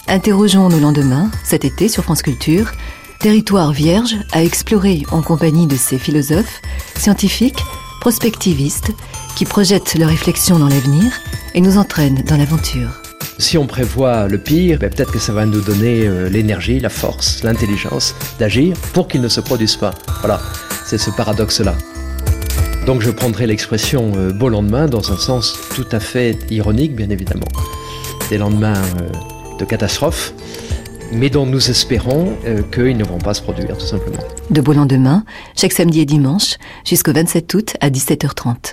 Interrogeons nos lendemains, cet été sur France Culture, territoire vierge à explorer en compagnie de ces philosophes, scientifiques, prospectivistes, qui projettent leurs réflexions dans l'avenir et nous entraînent dans l'aventure. Si on prévoit le pire, ben, peut-être que ça va nous donner euh, l'énergie, la force, l'intelligence d'agir pour qu'il ne se produise pas. Voilà, c'est ce paradoxe-là. Donc je prendrai l'expression euh, beau lendemain dans un sens tout à fait ironique, bien évidemment. Des lendemains euh, de catastrophe, mais dont nous espérons qu'ils ne vont pas se produire, tout simplement. De beaux lendemains, chaque samedi et dimanche, jusqu'au 27 août à 17h30.